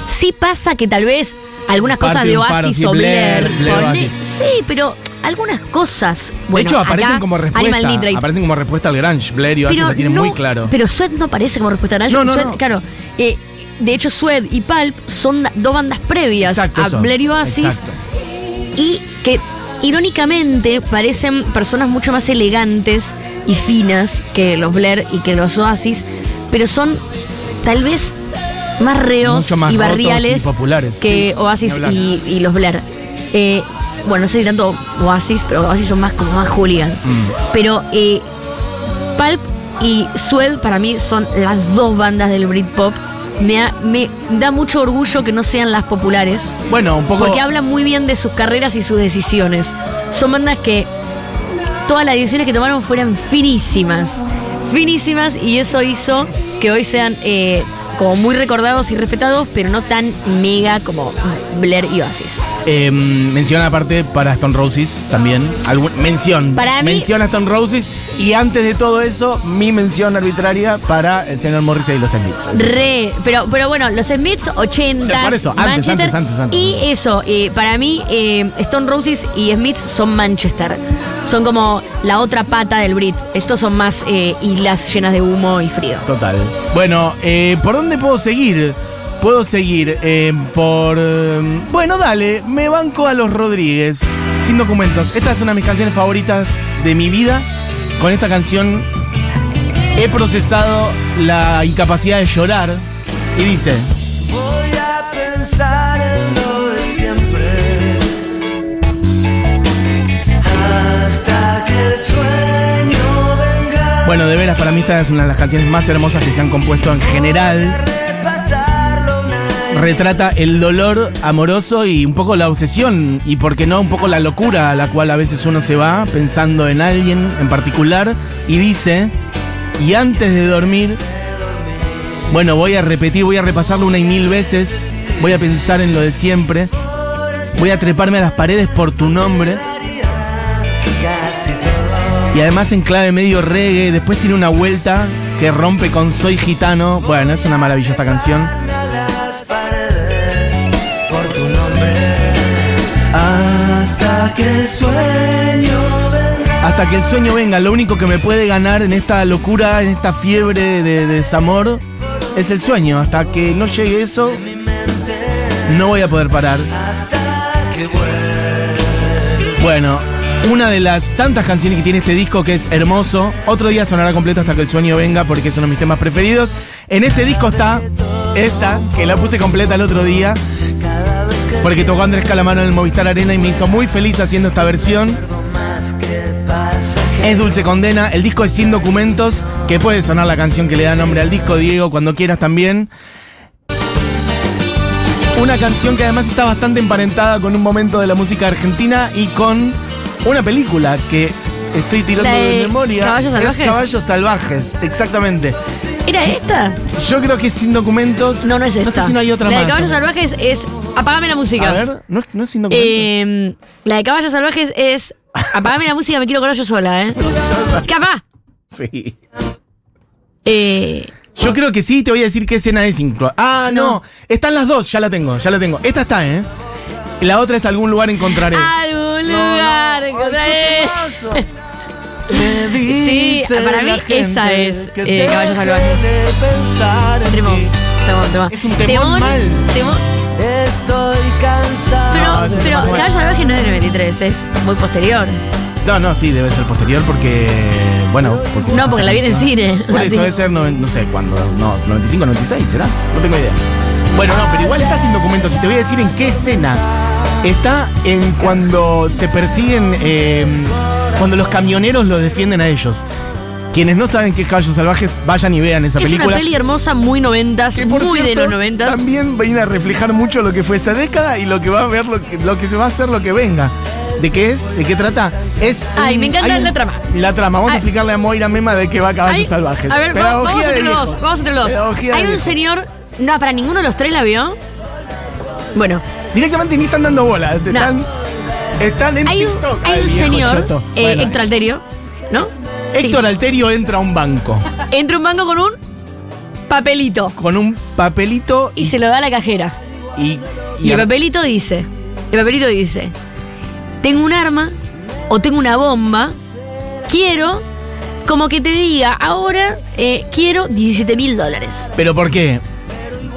Sí pasa que tal vez algunas cosas de faro, Oasis sí, o Blair, Blair, Blair, ponle- Oasis. sí, pero algunas cosas. Bueno, de hecho, aparecen acá, como respuesta. Aparecen como respuesta al grunge. Blair y Oasis la tienen no- muy claro. Pero Sued no aparece como respuesta a Grunge. No, no. Claro. eh, de hecho, Sued y Pulp son dos bandas previas Exacto, a eso. Blair y Oasis Exacto. y que irónicamente parecen personas mucho más elegantes y finas que los Blair y que los Oasis, pero son tal vez más reos más y barriales y que Oasis y, y los Blair. Eh, bueno, no sé si tanto Oasis, pero Oasis son más como más hooligans. Mm. Pero eh, Pulp y Sued para mí son las dos bandas del Britpop. Me, ha- me da mucho orgullo que no sean las populares, Bueno, un poco. porque hablan muy bien de sus carreras y sus decisiones. Son bandas que todas las decisiones que tomaron fueran finísimas, finísimas, y eso hizo que hoy sean eh, como muy recordados y respetados, pero no tan mega como Blair y Oasis. Eh, menciona aparte para Stone Roses también. Algún- mención. Para mí- Menciona Stone Roses. Y antes de todo eso, mi mención arbitraria para el señor Morrissey y los Smiths. Re, pero, pero bueno, los Smiths 80 O sea, por eso, antes, Manchester. antes, antes, antes. Y eso, eh, para mí, eh, Stone Roses y Smiths son Manchester. Son como la otra pata del Brit. Estos son más eh, islas llenas de humo y frío. Total. Bueno, eh, ¿por dónde puedo seguir? Puedo seguir eh, por... eh, bueno, dale, me banco a los Rodríguez, sin documentos. Esta es una de mis canciones favoritas de mi vida. Con esta canción he procesado la incapacidad de llorar. Y dice... Voy a pensar en lo de siempre. Hasta que el sueño venga. Bueno, de veras, para mí esta es una de las canciones más hermosas que se han compuesto en general. Retrata el dolor amoroso y un poco la obsesión y, por qué no, un poco la locura a la cual a veces uno se va pensando en alguien en particular y dice, y antes de dormir, bueno, voy a repetir, voy a repasarlo una y mil veces, voy a pensar en lo de siempre, voy a treparme a las paredes por tu nombre. Y además en clave medio reggae, después tiene una vuelta que rompe con Soy Gitano. Bueno, es una maravilla esta canción. Hasta que el sueño venga. Hasta que el sueño venga, lo único que me puede ganar en esta locura, en esta fiebre de, de desamor, es el sueño. Hasta que no llegue eso, no voy a poder parar. Hasta que. Bueno, una de las tantas canciones que tiene este disco que es hermoso. Otro día sonará completo hasta que el sueño venga porque es uno de mis temas preferidos. En este disco está esta, que la puse completa el otro día. Porque tocó Andrés Calamaro en el Movistar Arena y me hizo muy feliz haciendo esta versión. Es Dulce Condena, el disco es sin documentos, que puede sonar la canción que le da nombre al disco, Diego, cuando quieras también. Una canción que además está bastante emparentada con un momento de la música argentina y con una película que estoy tirando ¿La de de memoria. Caballos Es Salvajes? Caballos Salvajes, exactamente. ¿Era esta? Yo creo que es sin documentos. No, no es esta. No sé si no hay otra La más. de Caballos Salvajes es Apagame la música. A ver, no es, no es. Eh, la de Caballos Salvajes es Apagame la música, me quiero colar yo sola, ¿eh? (laughs) ¡Capaz! sí. Eh, Yo creo que sí, te voy a decir qué escena es. inclu- Ah, no. Están las dos, ya la tengo, ya la tengo. Esta está, ¿eh? La otra es algún lugar encontraré. algún lugar encontraré. (laughs) Me Sí, para mí esa es, eh, Caballos Salvajes. Temón, temón, temón. Es un temón mal. temón. Estoy cansado. Pero, es pero bueno. Caballos Salvajes no es del 93, es muy posterior. No, no, sí, debe ser posterior porque. Bueno, porque. No, porque la vi en el cine. Por eso debe ser, no, no sé cuándo. No, 95, 96, ¿será? No tengo idea. Bueno, no, pero igual está sin documentos y te voy a decir en qué escena. Está en cuando se persiguen. eh, cuando los camioneros los defienden a ellos. Quienes no saben qué es Caballos Salvajes, vayan y vean esa Es película. una peli hermosa, muy noventas, Que, por muy de los noventas. También viene a reflejar mucho lo que fue esa década y lo que va a ver, lo que, lo que se va a hacer, lo que venga. ¿De qué es? ¿De qué trata? Es. Ay, un- me encanta un- la trama. La trama. Vamos a Ay. explicarle a Moira Mema de qué va Caballos Hay- Salvajes. A ver, vamos, Pedagogía vamos entre los. Vamos entre los Hay un señor. No, para ninguno de los tres la vio. Bueno, Directamente ni están dando bola. No. Están, en hay un, TikTok. hay Ay, un señor, eh, Bueno, Héctor Alterio, Héctor. Alterio entra a un banco Entra un banco con un papelito con un papelito y se lo da a la cajera. y, Y el papelito dice, el papelito dice, tengo un arma o tengo una bomba, quiero como que te diga, ahora eh, quiero 17 mil dólares. ¿Pero por qué?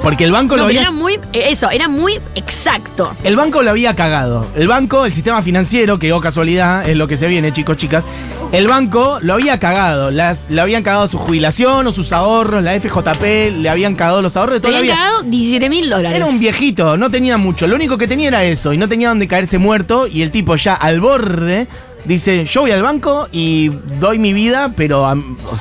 Porque el banco No, lo había era muy, eh, eso, era muy exacto. El banco lo había cagado. El banco, el sistema financiero, que oh casualidad, es lo que se viene, chicos, chicas. El banco lo había cagado. Las, le habían cagado su jubilación o sus ahorros, la FJP, le habían cagado los ahorros de toda la habían vida. cagado 17 mil dólares. Era un viejito, no tenía mucho. Lo único que tenía era eso. Y no tenía donde caerse muerto. Y el tipo ya al borde dice: Yo voy al banco y doy mi vida, pero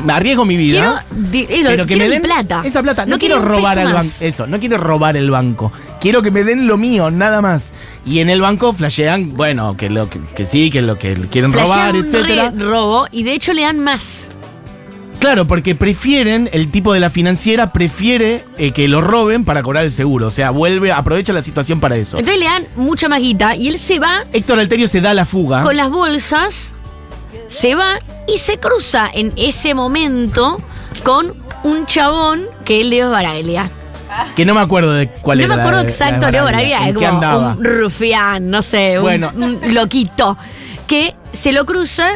me arriesgo mi vida. Quiero, eh, lo- Pero que quiero me mi den plata. esa plata. No, No quiero robar al banco. Eso, no quiero robar el banco. Quiero que me den lo mío, nada más. Y en el banco flashean, bueno, que lo que, que sí, que lo que quieren Flashean robar, un etcétera. re robo y de hecho le dan más. Claro, porque prefieren, el tipo de la financiera prefiere eh, que lo roben para cobrar el seguro. O sea, vuelve, aprovecha la situación para eso. Entonces le dan mucha más guita y él se va Héctor Alterio se da la fuga. con las bolsas, se va y se cruza en ese momento con un chabón que es Leo Baraglia. Que no me acuerdo de cuál no era. me acuerdo la- exacto, Leo Baraglia ¿En es como un rufián, no sé, Bueno. un loquito, que se lo cruza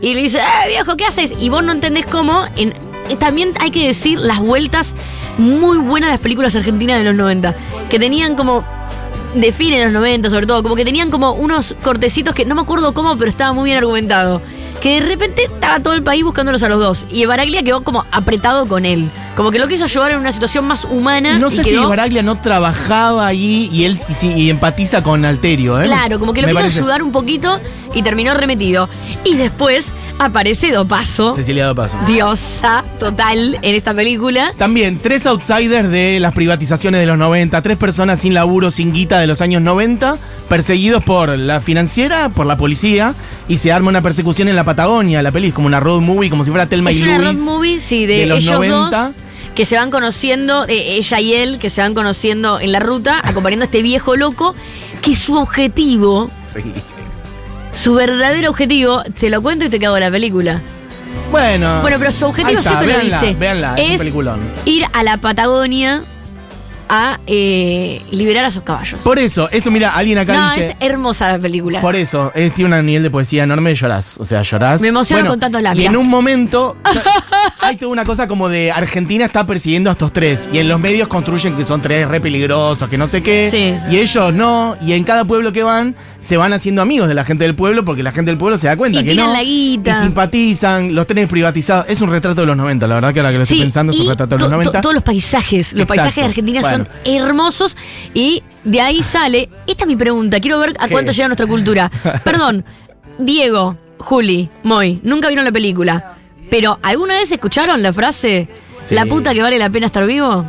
y le dice, ¡eh, viejo, qué haces! Y vos no entendés cómo. En, eh, también hay que decir las vueltas muy buenas de las películas argentinas de los 90, que tenían como de fin en los 90 sobre todo, como que tenían como unos cortecitos que no me acuerdo cómo, pero estaba muy bien argumentado. Que de repente estaba todo el país buscándolos a los dos. Y Baraglia quedó como apretado con él. Como que lo quiso llevar en una situación más humana. No y sé si Baraglia no trabajaba ahí y él y, empatiza con Alterio, ¿eh? Claro, como que lo Me quiso parece. ayudar un poquito y terminó remetido. Y después aparece Dopaso, Cecilia Dopaso. diosa total en esta película. También, tres outsiders de las privatizaciones de los 90, tres personas sin laburo, sin guita de los años 90, perseguidos por la financiera, por la policía, y se arma una persecución en la Patagonia. La peli es como una road movie, como si fuera Telma Es y una road movie, sí, de, de los ellos 90. dos que se van conociendo, eh, ella y él, que se van conociendo en la ruta, (laughs) acompañando a este viejo loco, que su objetivo, Sí. su verdadero objetivo, se lo cuento y te cago la película. Bueno. Bueno, pero su objetivo está, siempre véanla, lo dice. Véanla, es, un es peliculón. ir a la Patagonia a eh, liberar a sus caballos. Por eso, esto mira, alguien acá no, dice. es hermosa la película. Por eso, es- tiene un nivel de poesía enorme y llorás. O sea, llorás. Me emociono con tantos labios. Y en un momento, (laughs) hay toda una cosa como de Argentina está persiguiendo a estos tres. Y en los medios construyen que son tres re peligrosos, que no sé qué. Sí. Y ellos no. Y en cada pueblo que van, se van haciendo amigos de la gente del pueblo porque la gente del pueblo se da cuenta Y que no. la guita. Y simpatizan, los trenes privatizados. Es un retrato de los 90, la verdad que ahora que lo estoy Sí, pensando es un retrato de los to- 90. todos los paisajes, los Exacto. paisajes de Argentina Bueno, son hermosos. Y de ahí sale. Esta es mi pregunta. Quiero ver a ¿Qué? cuánto llega nuestra cultura. (laughs) Perdón, Diego, Juli, Moy, nunca vieron la película. Pero, ¿alguna vez escucharon la frase? Sí. La puta que vale la pena estar vivo.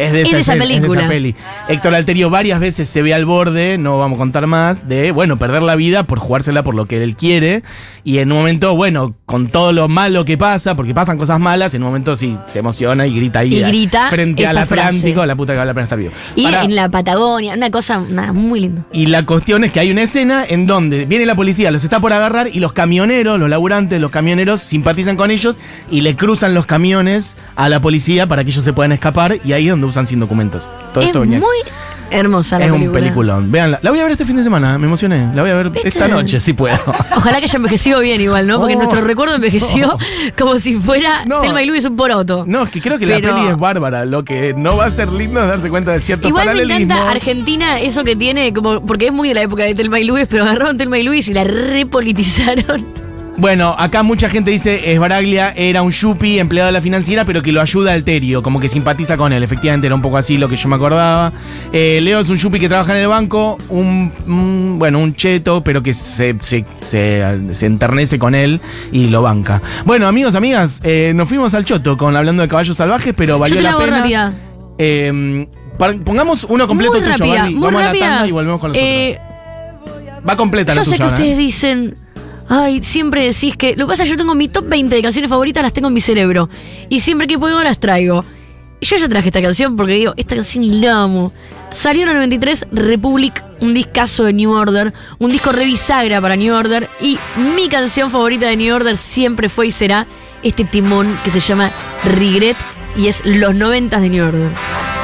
Es de, Es esa, de esa escena, es de película. esa peli. Héctor Alterio varias veces se ve al borde, no vamos a contar más, de, bueno, perder la vida por jugársela por lo que él quiere. Y en un momento, bueno, con todo lo malo que pasa, porque pasan cosas malas, en un momento sí se emociona y grita ahí. Y grita Frente al Atlántico, frase. la puta que vale la pena estar vivo. Y en la Patagonia, una cosa nada, muy linda. y la cuestión es que hay una escena en donde viene la policía, los está por agarrar y los camioneros, los laburantes, los camioneros simpatizan con ellos y le cruzan los camiones a la policía para que ellos se puedan escapar y ahí es donde usan sin documentos. Todo es esto venía- muy hermosa la es película. un peliculón. Veanla. La voy a ver este fin de semana, me emocioné. La voy a ver ¿Viste? esta noche, si puedo. (laughs) Ojalá que haya envejecido bien igual, ¿no? Porque Oh. nuestro recuerdo envejeció (laughs) como si fuera No. Telma y Luis un poroto. No, es que creo que Pero- la peli es bárbara. Lo que no va a ser lindo es darse cuenta de ciertos Igual me paralelismos. encanta Argentina eso que tiene, como porque es muy de la época de Telma y Luis, pero agarraron Telma y Luis y la repolitizaron. Bueno, acá mucha gente dice Esbaraglia era un yuppie empleado de la financiera, pero que lo ayuda Alterio, como que simpatiza con él. Efectivamente, era un poco así lo que yo me acordaba. Eh, Leo es un yuppie que trabaja en el banco, un, un- bueno, un cheto, pero que se, se, se- se enternece con él y lo banca. Bueno, amigos, amigas, eh, nos fuimos al choto con hablando de caballos salvajes, pero valió Yo te la hago pena. rápida. Eh, para- pongamos uno completo muy tuyo, rápida, muy Vamos a la tanda y volvemos con los Eh, otros. Va completa la Yo sé que ahora, ustedes ¿eh? dicen, ay, siempre decís que. Lo que pasa es que yo tengo mi top 20 de canciones favoritas, las tengo en mi cerebro. Y siempre que puedo las traigo. Yo ya traje esta canción porque digo, esta canción la amo. Salió en el 93 Republic, un discazo de New Order, un disco revisagra para New Order. Y mi canción favorita de New Order siempre fue y será este timón que se llama Regret y es los 90 de New Order.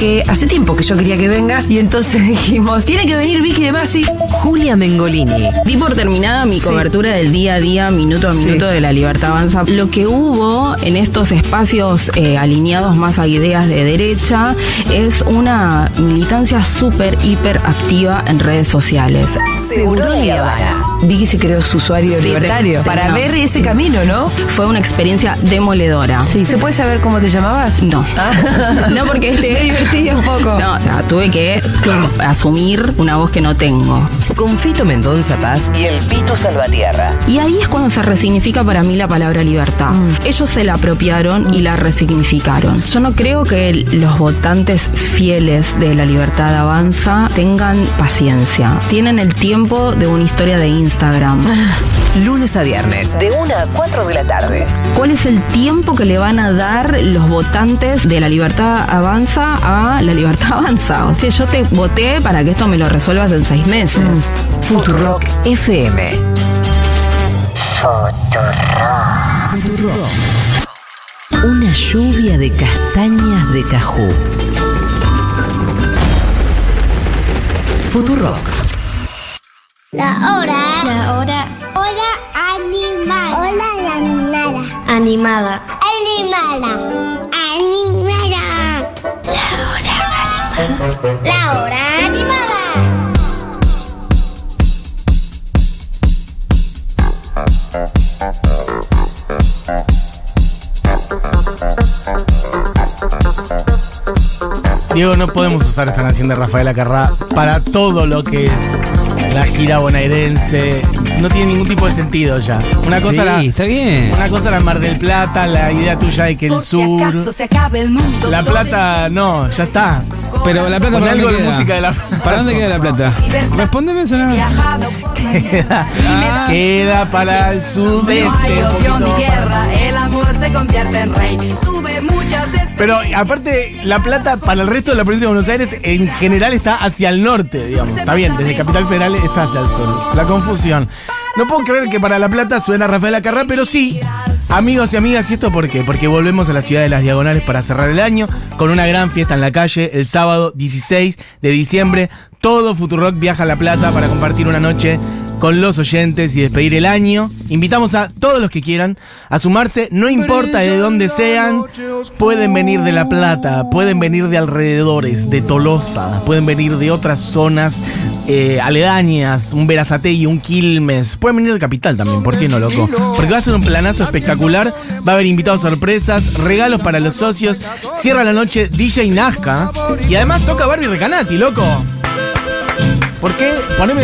Que hace tiempo que yo quería que venga y entonces (laughs) dijimos, tiene que venir Vicky de Masi. Julia Mengolini. Di por terminada mi Sí. cobertura del día a día, minuto a Sí. minuto de la libertad avanza. Lo que hubo en estos espacios eh, alineados más a ideas de derecha es una militancia súper, hiper activa en redes sociales. Seguro Habana. Vicky se creó su usuario Sí, libertario te- para no. ver ese camino, ¿no? Fue una experiencia demoledora. Sí. ¿Se puede saber cómo te llamabas? No. No, porque este. (laughs) Me divertí un poco. No, o sea, tuve que asumir una voz que no tengo. Con Fito Mendonza Paz y el Pito Salvatierra. Y ahí es cuando se resignifica para mí la palabra libertad. Ellos se la apropiaron y la resignificaron. Yo no creo que los votantes fieles de la libertad avanza tengan paciencia. Tienen el tiempo de una historia de Instagram. (laughs) Lunes a viernes, de 1 a 4 de la tarde. ¿Cuál es el tiempo que le van a dar los votantes de la libertad avanza a la libertad avanza? O sea, yo te voté para que esto me lo resuelvas en seis meses. Futurock FM. Una lluvia de castañas de cajú. Futurock. La hora. La hora. Hora animada. Hora animada. Animada. Animada. Animada. La hora animada. La hora animada. Diego, no podemos usar esta canción de Rafaela Carrá para todo lo que es la gira bonaerense. No tiene ningún tipo de sentido ya. Una cosa Sí, era, está bien. Una cosa era Mar del Plata, la idea tuya de que el sur. se acabe el mundo. La Plata, no, ya está. Pero la plata para algo dónde de queda? música de la ¿Para dónde queda la plata? Respóndeme eso, no. queda, Ah. queda para el sudeste. un poquito. el amor se convierte en rey. Tuve Pero aparte, La Plata para el resto de la provincia de Buenos Aires en general está hacia el norte, digamos. Está bien, desde Capital Federal está hacia el sur. La confusión. No puedo creer que para La Plata suena Rafael Acarrá, pero sí. Amigos y amigas, ¿y esto por qué? Porque volvemos a la ciudad de las Diagonales para cerrar el año con una gran fiesta en la calle el sábado 16 de diciembre. Todo Futurock viaja a La Plata para compartir una noche con los oyentes y despedir el año. Invitamos a todos los que quieran a sumarse, no importa de dónde sean, pueden venir de La Plata, pueden venir de alrededores, de Tolosa, pueden venir de otras zonas eh, aledañas, un Verazategui, un Quilmes, pueden venir de Capital también, ¿por qué no, loco? Porque va a ser un planazo espectacular, va a haber invitados sorpresas, regalos para los socios, cierra la noche DJ Nazca y además toca Barbie Recanati, loco. ¿Por qué? Poneme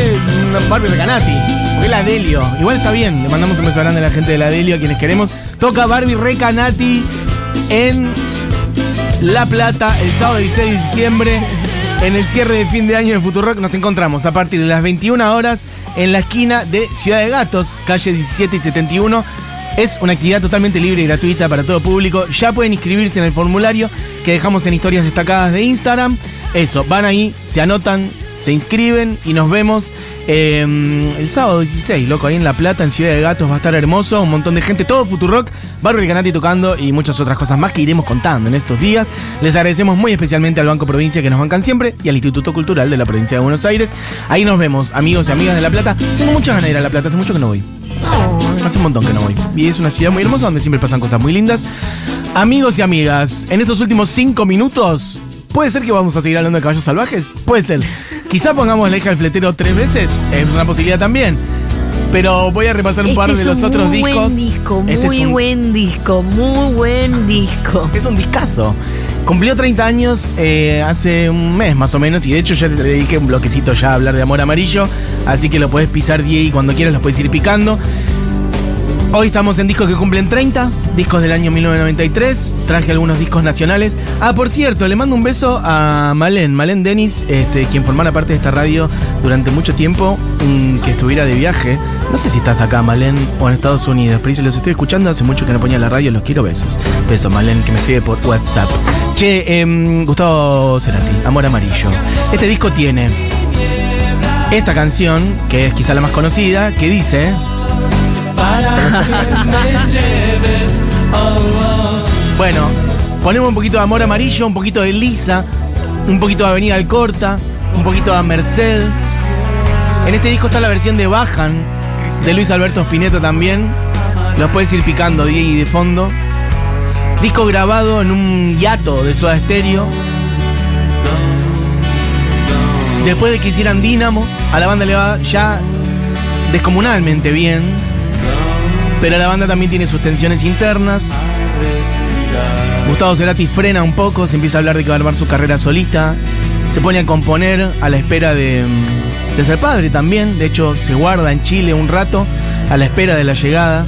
una Barbie Recanati. Porque la Delio. Igual está bien. Le mandamos un beso grande a la gente de la Delio, a quienes queremos. Toca Barbie Recanati en La Plata el sábado 16 de diciembre. En el cierre de fin de año de Futurock nos encontramos a partir de las 21 horas en la esquina de Ciudad de Gatos, calle 17 y 71. Es una actividad totalmente libre y gratuita para todo público. Ya pueden inscribirse en el formulario que dejamos en historias destacadas de Instagram. Eso, van ahí, se anotan, se inscriben y nos vemos eh, el sábado 16, loco, ahí en La Plata, en Ciudad de Gatos. Va a estar hermoso, un montón de gente, todo Futurock, Barbie Canati tocando y muchas otras cosas más que iremos contando en estos días. Les agradecemos muy especialmente al Banco Provincia que nos bancan siempre y al Instituto Cultural de la Provincia de Buenos Aires. Ahí nos vemos, amigos y amigas de La Plata. Tengo muchas ganas de ir a La Plata, hace mucho que no voy. Hace un montón que no voy. Y es una ciudad muy hermosa donde siempre pasan cosas muy lindas. Amigos y amigas, en estos últimos cinco minutos, ¿puede ser que vamos a seguir hablando de caballos salvajes? Puede ser. Quizá pongamos la hija del fletero tres veces, es una posibilidad también. Pero voy a repasar un Este par de los otros muy discos. Buen disco, muy Este es un- buen disco, muy buen disco. Es un discazo. Cumplió 30 años eh, hace un mes más o menos y de hecho ya le dediqué un bloquecito ya a hablar de Amor Amarillo, así que lo puedes pisar 10 y cuando quieras los puedes ir picando. Hoy estamos en discos que cumplen 30, discos del año 1993, traje algunos discos nacionales. Ah, por cierto, le mando un beso a Malén, Malén Denis, este, quien formara parte de esta radio durante mucho tiempo, que estuviera de viaje. No sé si estás acá, Malén, o en Estados Unidos, pero si los estoy escuchando, hace mucho que no ponía la radio, los quiero besos. Beso, Malén, que me escribe por WhatsApp. Che, em, Gustavo Cerati, Amor Amarillo. Este disco tiene esta canción, que es quizá la más conocida, que dice... (laughs) Bueno, Ponemos un poquito de Amor Amarillo, un poquito de Lisa, un poquito de Avenida Alcorta, un poquito de Merced. En este disco está la versión de Bajan, de Luis Alberto Spinetta también. Los puedes ir picando, Diego, de fondo. Disco grabado en un hiato de Soda Stereo. Después de que hicieran Dínamo, a la banda le va ya descomunalmente bien. Pero la banda también tiene sus tensiones internas. Gustavo Cerati frena un poco, se empieza a hablar de que va a armar su carrera solista. Se pone a componer a la espera de, de ser padre también. De hecho, se guarda en Chile un rato a la espera de la llegada.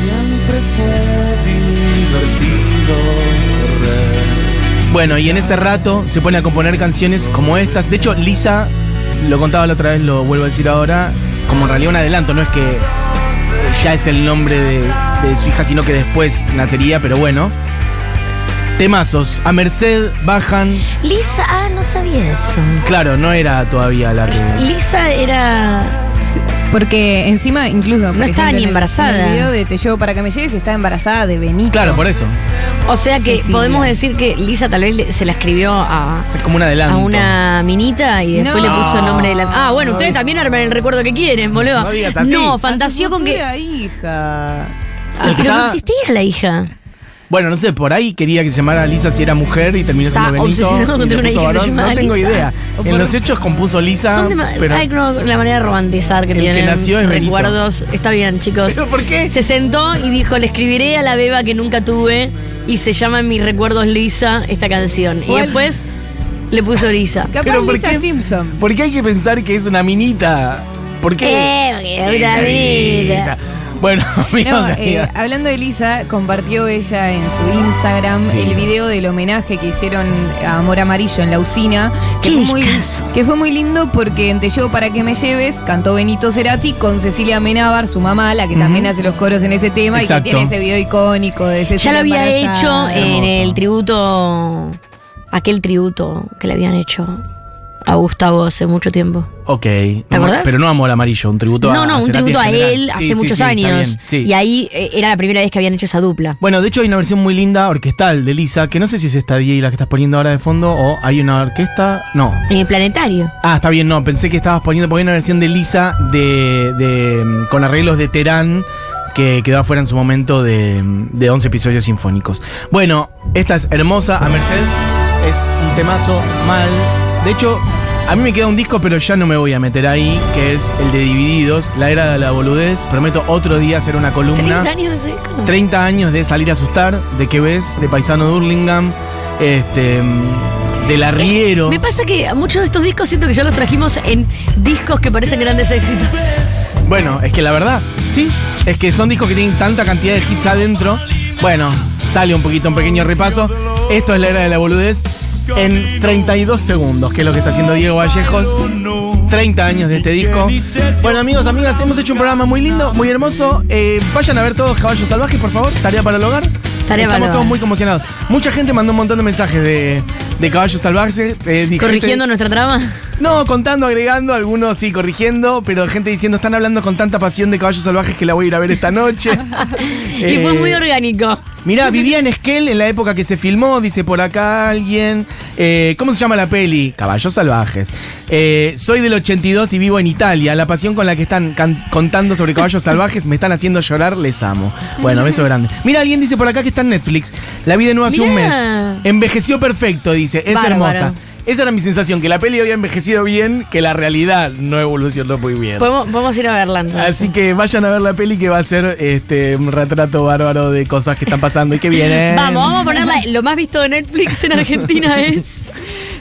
Siempre fue divertido correr. Bueno, y en ese rato se pone a componer canciones como estas. De hecho, Lisa, lo contaba la otra vez, lo vuelvo a decir ahora, como en realidad un adelanto, no es que ya es el nombre de, de su hija, sino que después nacería, pero bueno. Temazos, a Merced bajan. Lisa, ah, no sabía eso. Claro, no era todavía la que. Lisa era. Porque encima, incluso. por estaba ni embarazada. En el video de Te llevo para que me lleves, está embarazada de Benito. Claro, por eso. O sea que Cecilia. podemos decir que Lisa tal vez le- se la escribió a, Es como un adelanto. a una minita y después No. le puso el nombre de la. Ah, bueno, ustedes también arman el recuerdo que quieren, boludo. No digas así. No, fantaseó con que. hija. Que Pero no estaba- existía la hija. Bueno, no sé, por ahí quería que se llamara Lisa si era mujer y terminó siendo Está Benito. obsesionado y con le tener una puso hija que se varón. llamara No tengo Lisa. idea. O En por- los hechos compuso Lisa. Son de ma- pero, Ay, no, la manera de romantizar que El que tienen. nació es Benito. recuerdos. Está bien, chicos. ¿Pero por qué? Se sentó y dijo: Le escribiré a la beba que nunca tuve y se llama en mis recuerdos Lisa esta canción. Y después le puso Lisa. Capaz Pero ¿por Lisa qué? Simpson. ¿Por qué hay que pensar que es una minita? ¿Por qué? Eh, porque es una minita. Bueno, (laughs) amigos, No, eh, hablando de Lisa, compartió ella en su Instagram Sí. el video del homenaje que hicieron a Amor Amarillo en la usina, que, fue muy, que fue muy lindo porque en Te llevo para que me lleves cantó Benito Cerati con Cecilia Menábar, su mamá, la que también hace los coros en ese tema Exacto. y que tiene ese video icónico de Cecilia Ya lo había hecho en Hermoso. el tributo. Aquel tributo que le habían hecho a Gustavo hace mucho tiempo. Ok. ¿Te No, acordás? Pero no Amor Amarillo, un tributo a No, no, un tributo a él hace sí, muchos sí, años. Y ahí eh, era la primera vez que habían hecho esa dupla. Bueno, de hecho hay una versión muy linda orquestal de Lisa, que no sé si es esta DJ la que estás poniendo ahora de fondo o hay una orquesta. No. En el planetario. Ah, está bien, no, pensé que estabas poniendo, porque hay una versión de Lisa de, de, con arreglos de Terán que quedó afuera en su momento de, de 11 episodios sinfónicos. Bueno, esta es hermosa, a Merced, es un temazo mal. De hecho, a mí me queda un disco, pero ya no me voy a meter ahí, que es el de Divididos, la era de la boludez. Prometo otro día hacer una columna. 30 años de ese disco. 30 años de salir a asustar, de que ves, de Paisano Durlingham, este, del arriero. Me pasa que muchos de estos discos siento que ya los trajimos en discos que parecen grandes éxitos. Bueno, es que la verdad, sí, es que son discos que tienen tanta cantidad de hits adentro. Bueno, sale un poquito un pequeño repaso. Esto es la era de la boludez en 32 segundos, que es lo que está haciendo Diego Vallejos. 30 años de este disco. Bueno, amigos, amigas, hemos hecho un programa muy lindo, muy hermoso. Eh, vayan a ver todos Caballos Salvajes, por favor. Tarea para el hogar. Tarea para Estamos todos hogar. muy conmocionados. Mucha gente mandó un montón de mensajes de, de Caballos Salvajes. eh, gente- Corrigiendo nuestra trama. No, contando, agregando, algunos sí corrigiendo, pero gente diciendo, están hablando con tanta pasión de caballos salvajes que la voy a ir a ver esta noche. (laughs) Y fue Eh, muy orgánico. Mirá, vivía en Esquel en la época que se filmó, dice por acá alguien. Eh, ¿Cómo se llama la peli? Caballos salvajes. Eh, soy del 82 y vivo en Italia. La pasión con la que están contando sobre caballos salvajes me están haciendo llorar, les amo. Bueno, beso grande. Mira, alguien dice por acá que está en Netflix. La vi de nuevo hace un mes. Envejeció perfecto, dice. Es Bárbaro. hermosa. Esa era mi sensación, que la peli había envejecido bien, que la realidad no evolucionó muy bien. Podemos, podemos ir a verla entonces. Así que vayan a ver la peli que va a ser este, un retrato bárbaro de cosas que están pasando y que vienen. (laughs) Vamos, vamos a ponerla. Lo más visto de Netflix en Argentina (laughs) es.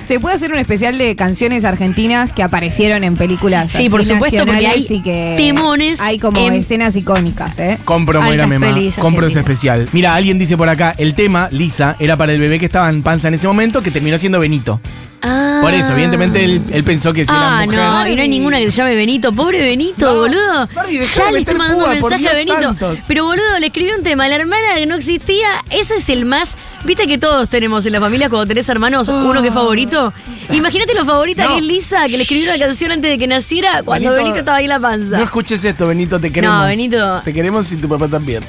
Se puede hacer un especial de canciones argentinas que aparecieron en películas. Sí, así por supuesto, porque hay y que temones Hay como en- escenas icónicas, ¿eh? Compro Moira Mema, compro ese especial. Mira, alguien dice por acá, el tema, Lisa, era para el bebé que estaba en panza en ese momento, que terminó siendo Benito. Ah. Por eso, evidentemente él, él pensó que si Ah, era mujer. no, y no hay ninguna que se llame Benito. Pobre Benito, No, boludo. Barbie, ya le estoy mandando un mensaje a Benito. santos. Pero boludo, le escribí un tema. La hermana que no existía, ese es el más. Viste que todos tenemos en la familia cuando tenés hermanos uno que es favorito. Imagínate lo favorita No. que es Lisa, que le escribió una canción antes de que naciera cuando Benito, Benito, estaba ahí en la panza. No escuches esto, Benito, te queremos. No, Benito. Te queremos y tu papá también.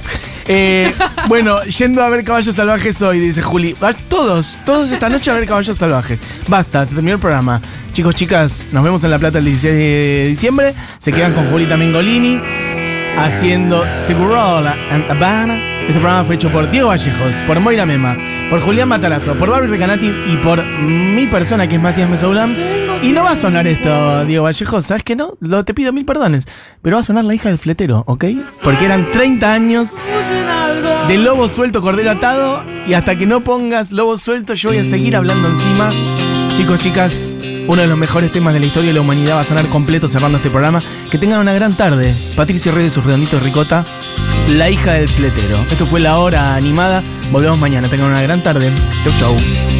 Eh, (laughs) bueno, yendo a ver caballos salvajes hoy, dice Juli. Va- Todos, todos esta noche a ver caballos salvajes. Basta, se terminó el programa. Chicos, chicas, nos vemos en La Plata el 16 de diciembre. Se quedan con Julita Mengolini haciendo Segurola and Habana. Este programa fue hecho por Diego Vallejos, por Moira Mema, por Julián Matarazo, por Barbie Recanati y por mi persona que es Matías Mesoulam. Y no va a sonar esto, Diego Vallejos, ¿sabes qué no? Lo, te pido mil perdones. Pero va a sonar la hija del fletero, ¿ok? Porque eran 30 años de lobo suelto, cordero atado. Y hasta que no pongas lobo suelto, yo voy a seguir hablando encima. Chicos, chicas, uno de los mejores temas de la historia de la humanidad va a sonar completo cerrando este programa. Que tengan una gran tarde. Patricio Rey de sus redonditos ricota, la hija del fletero. Esto fue la hora animada. Volvemos mañana. Tengan una gran tarde. Chau, chau.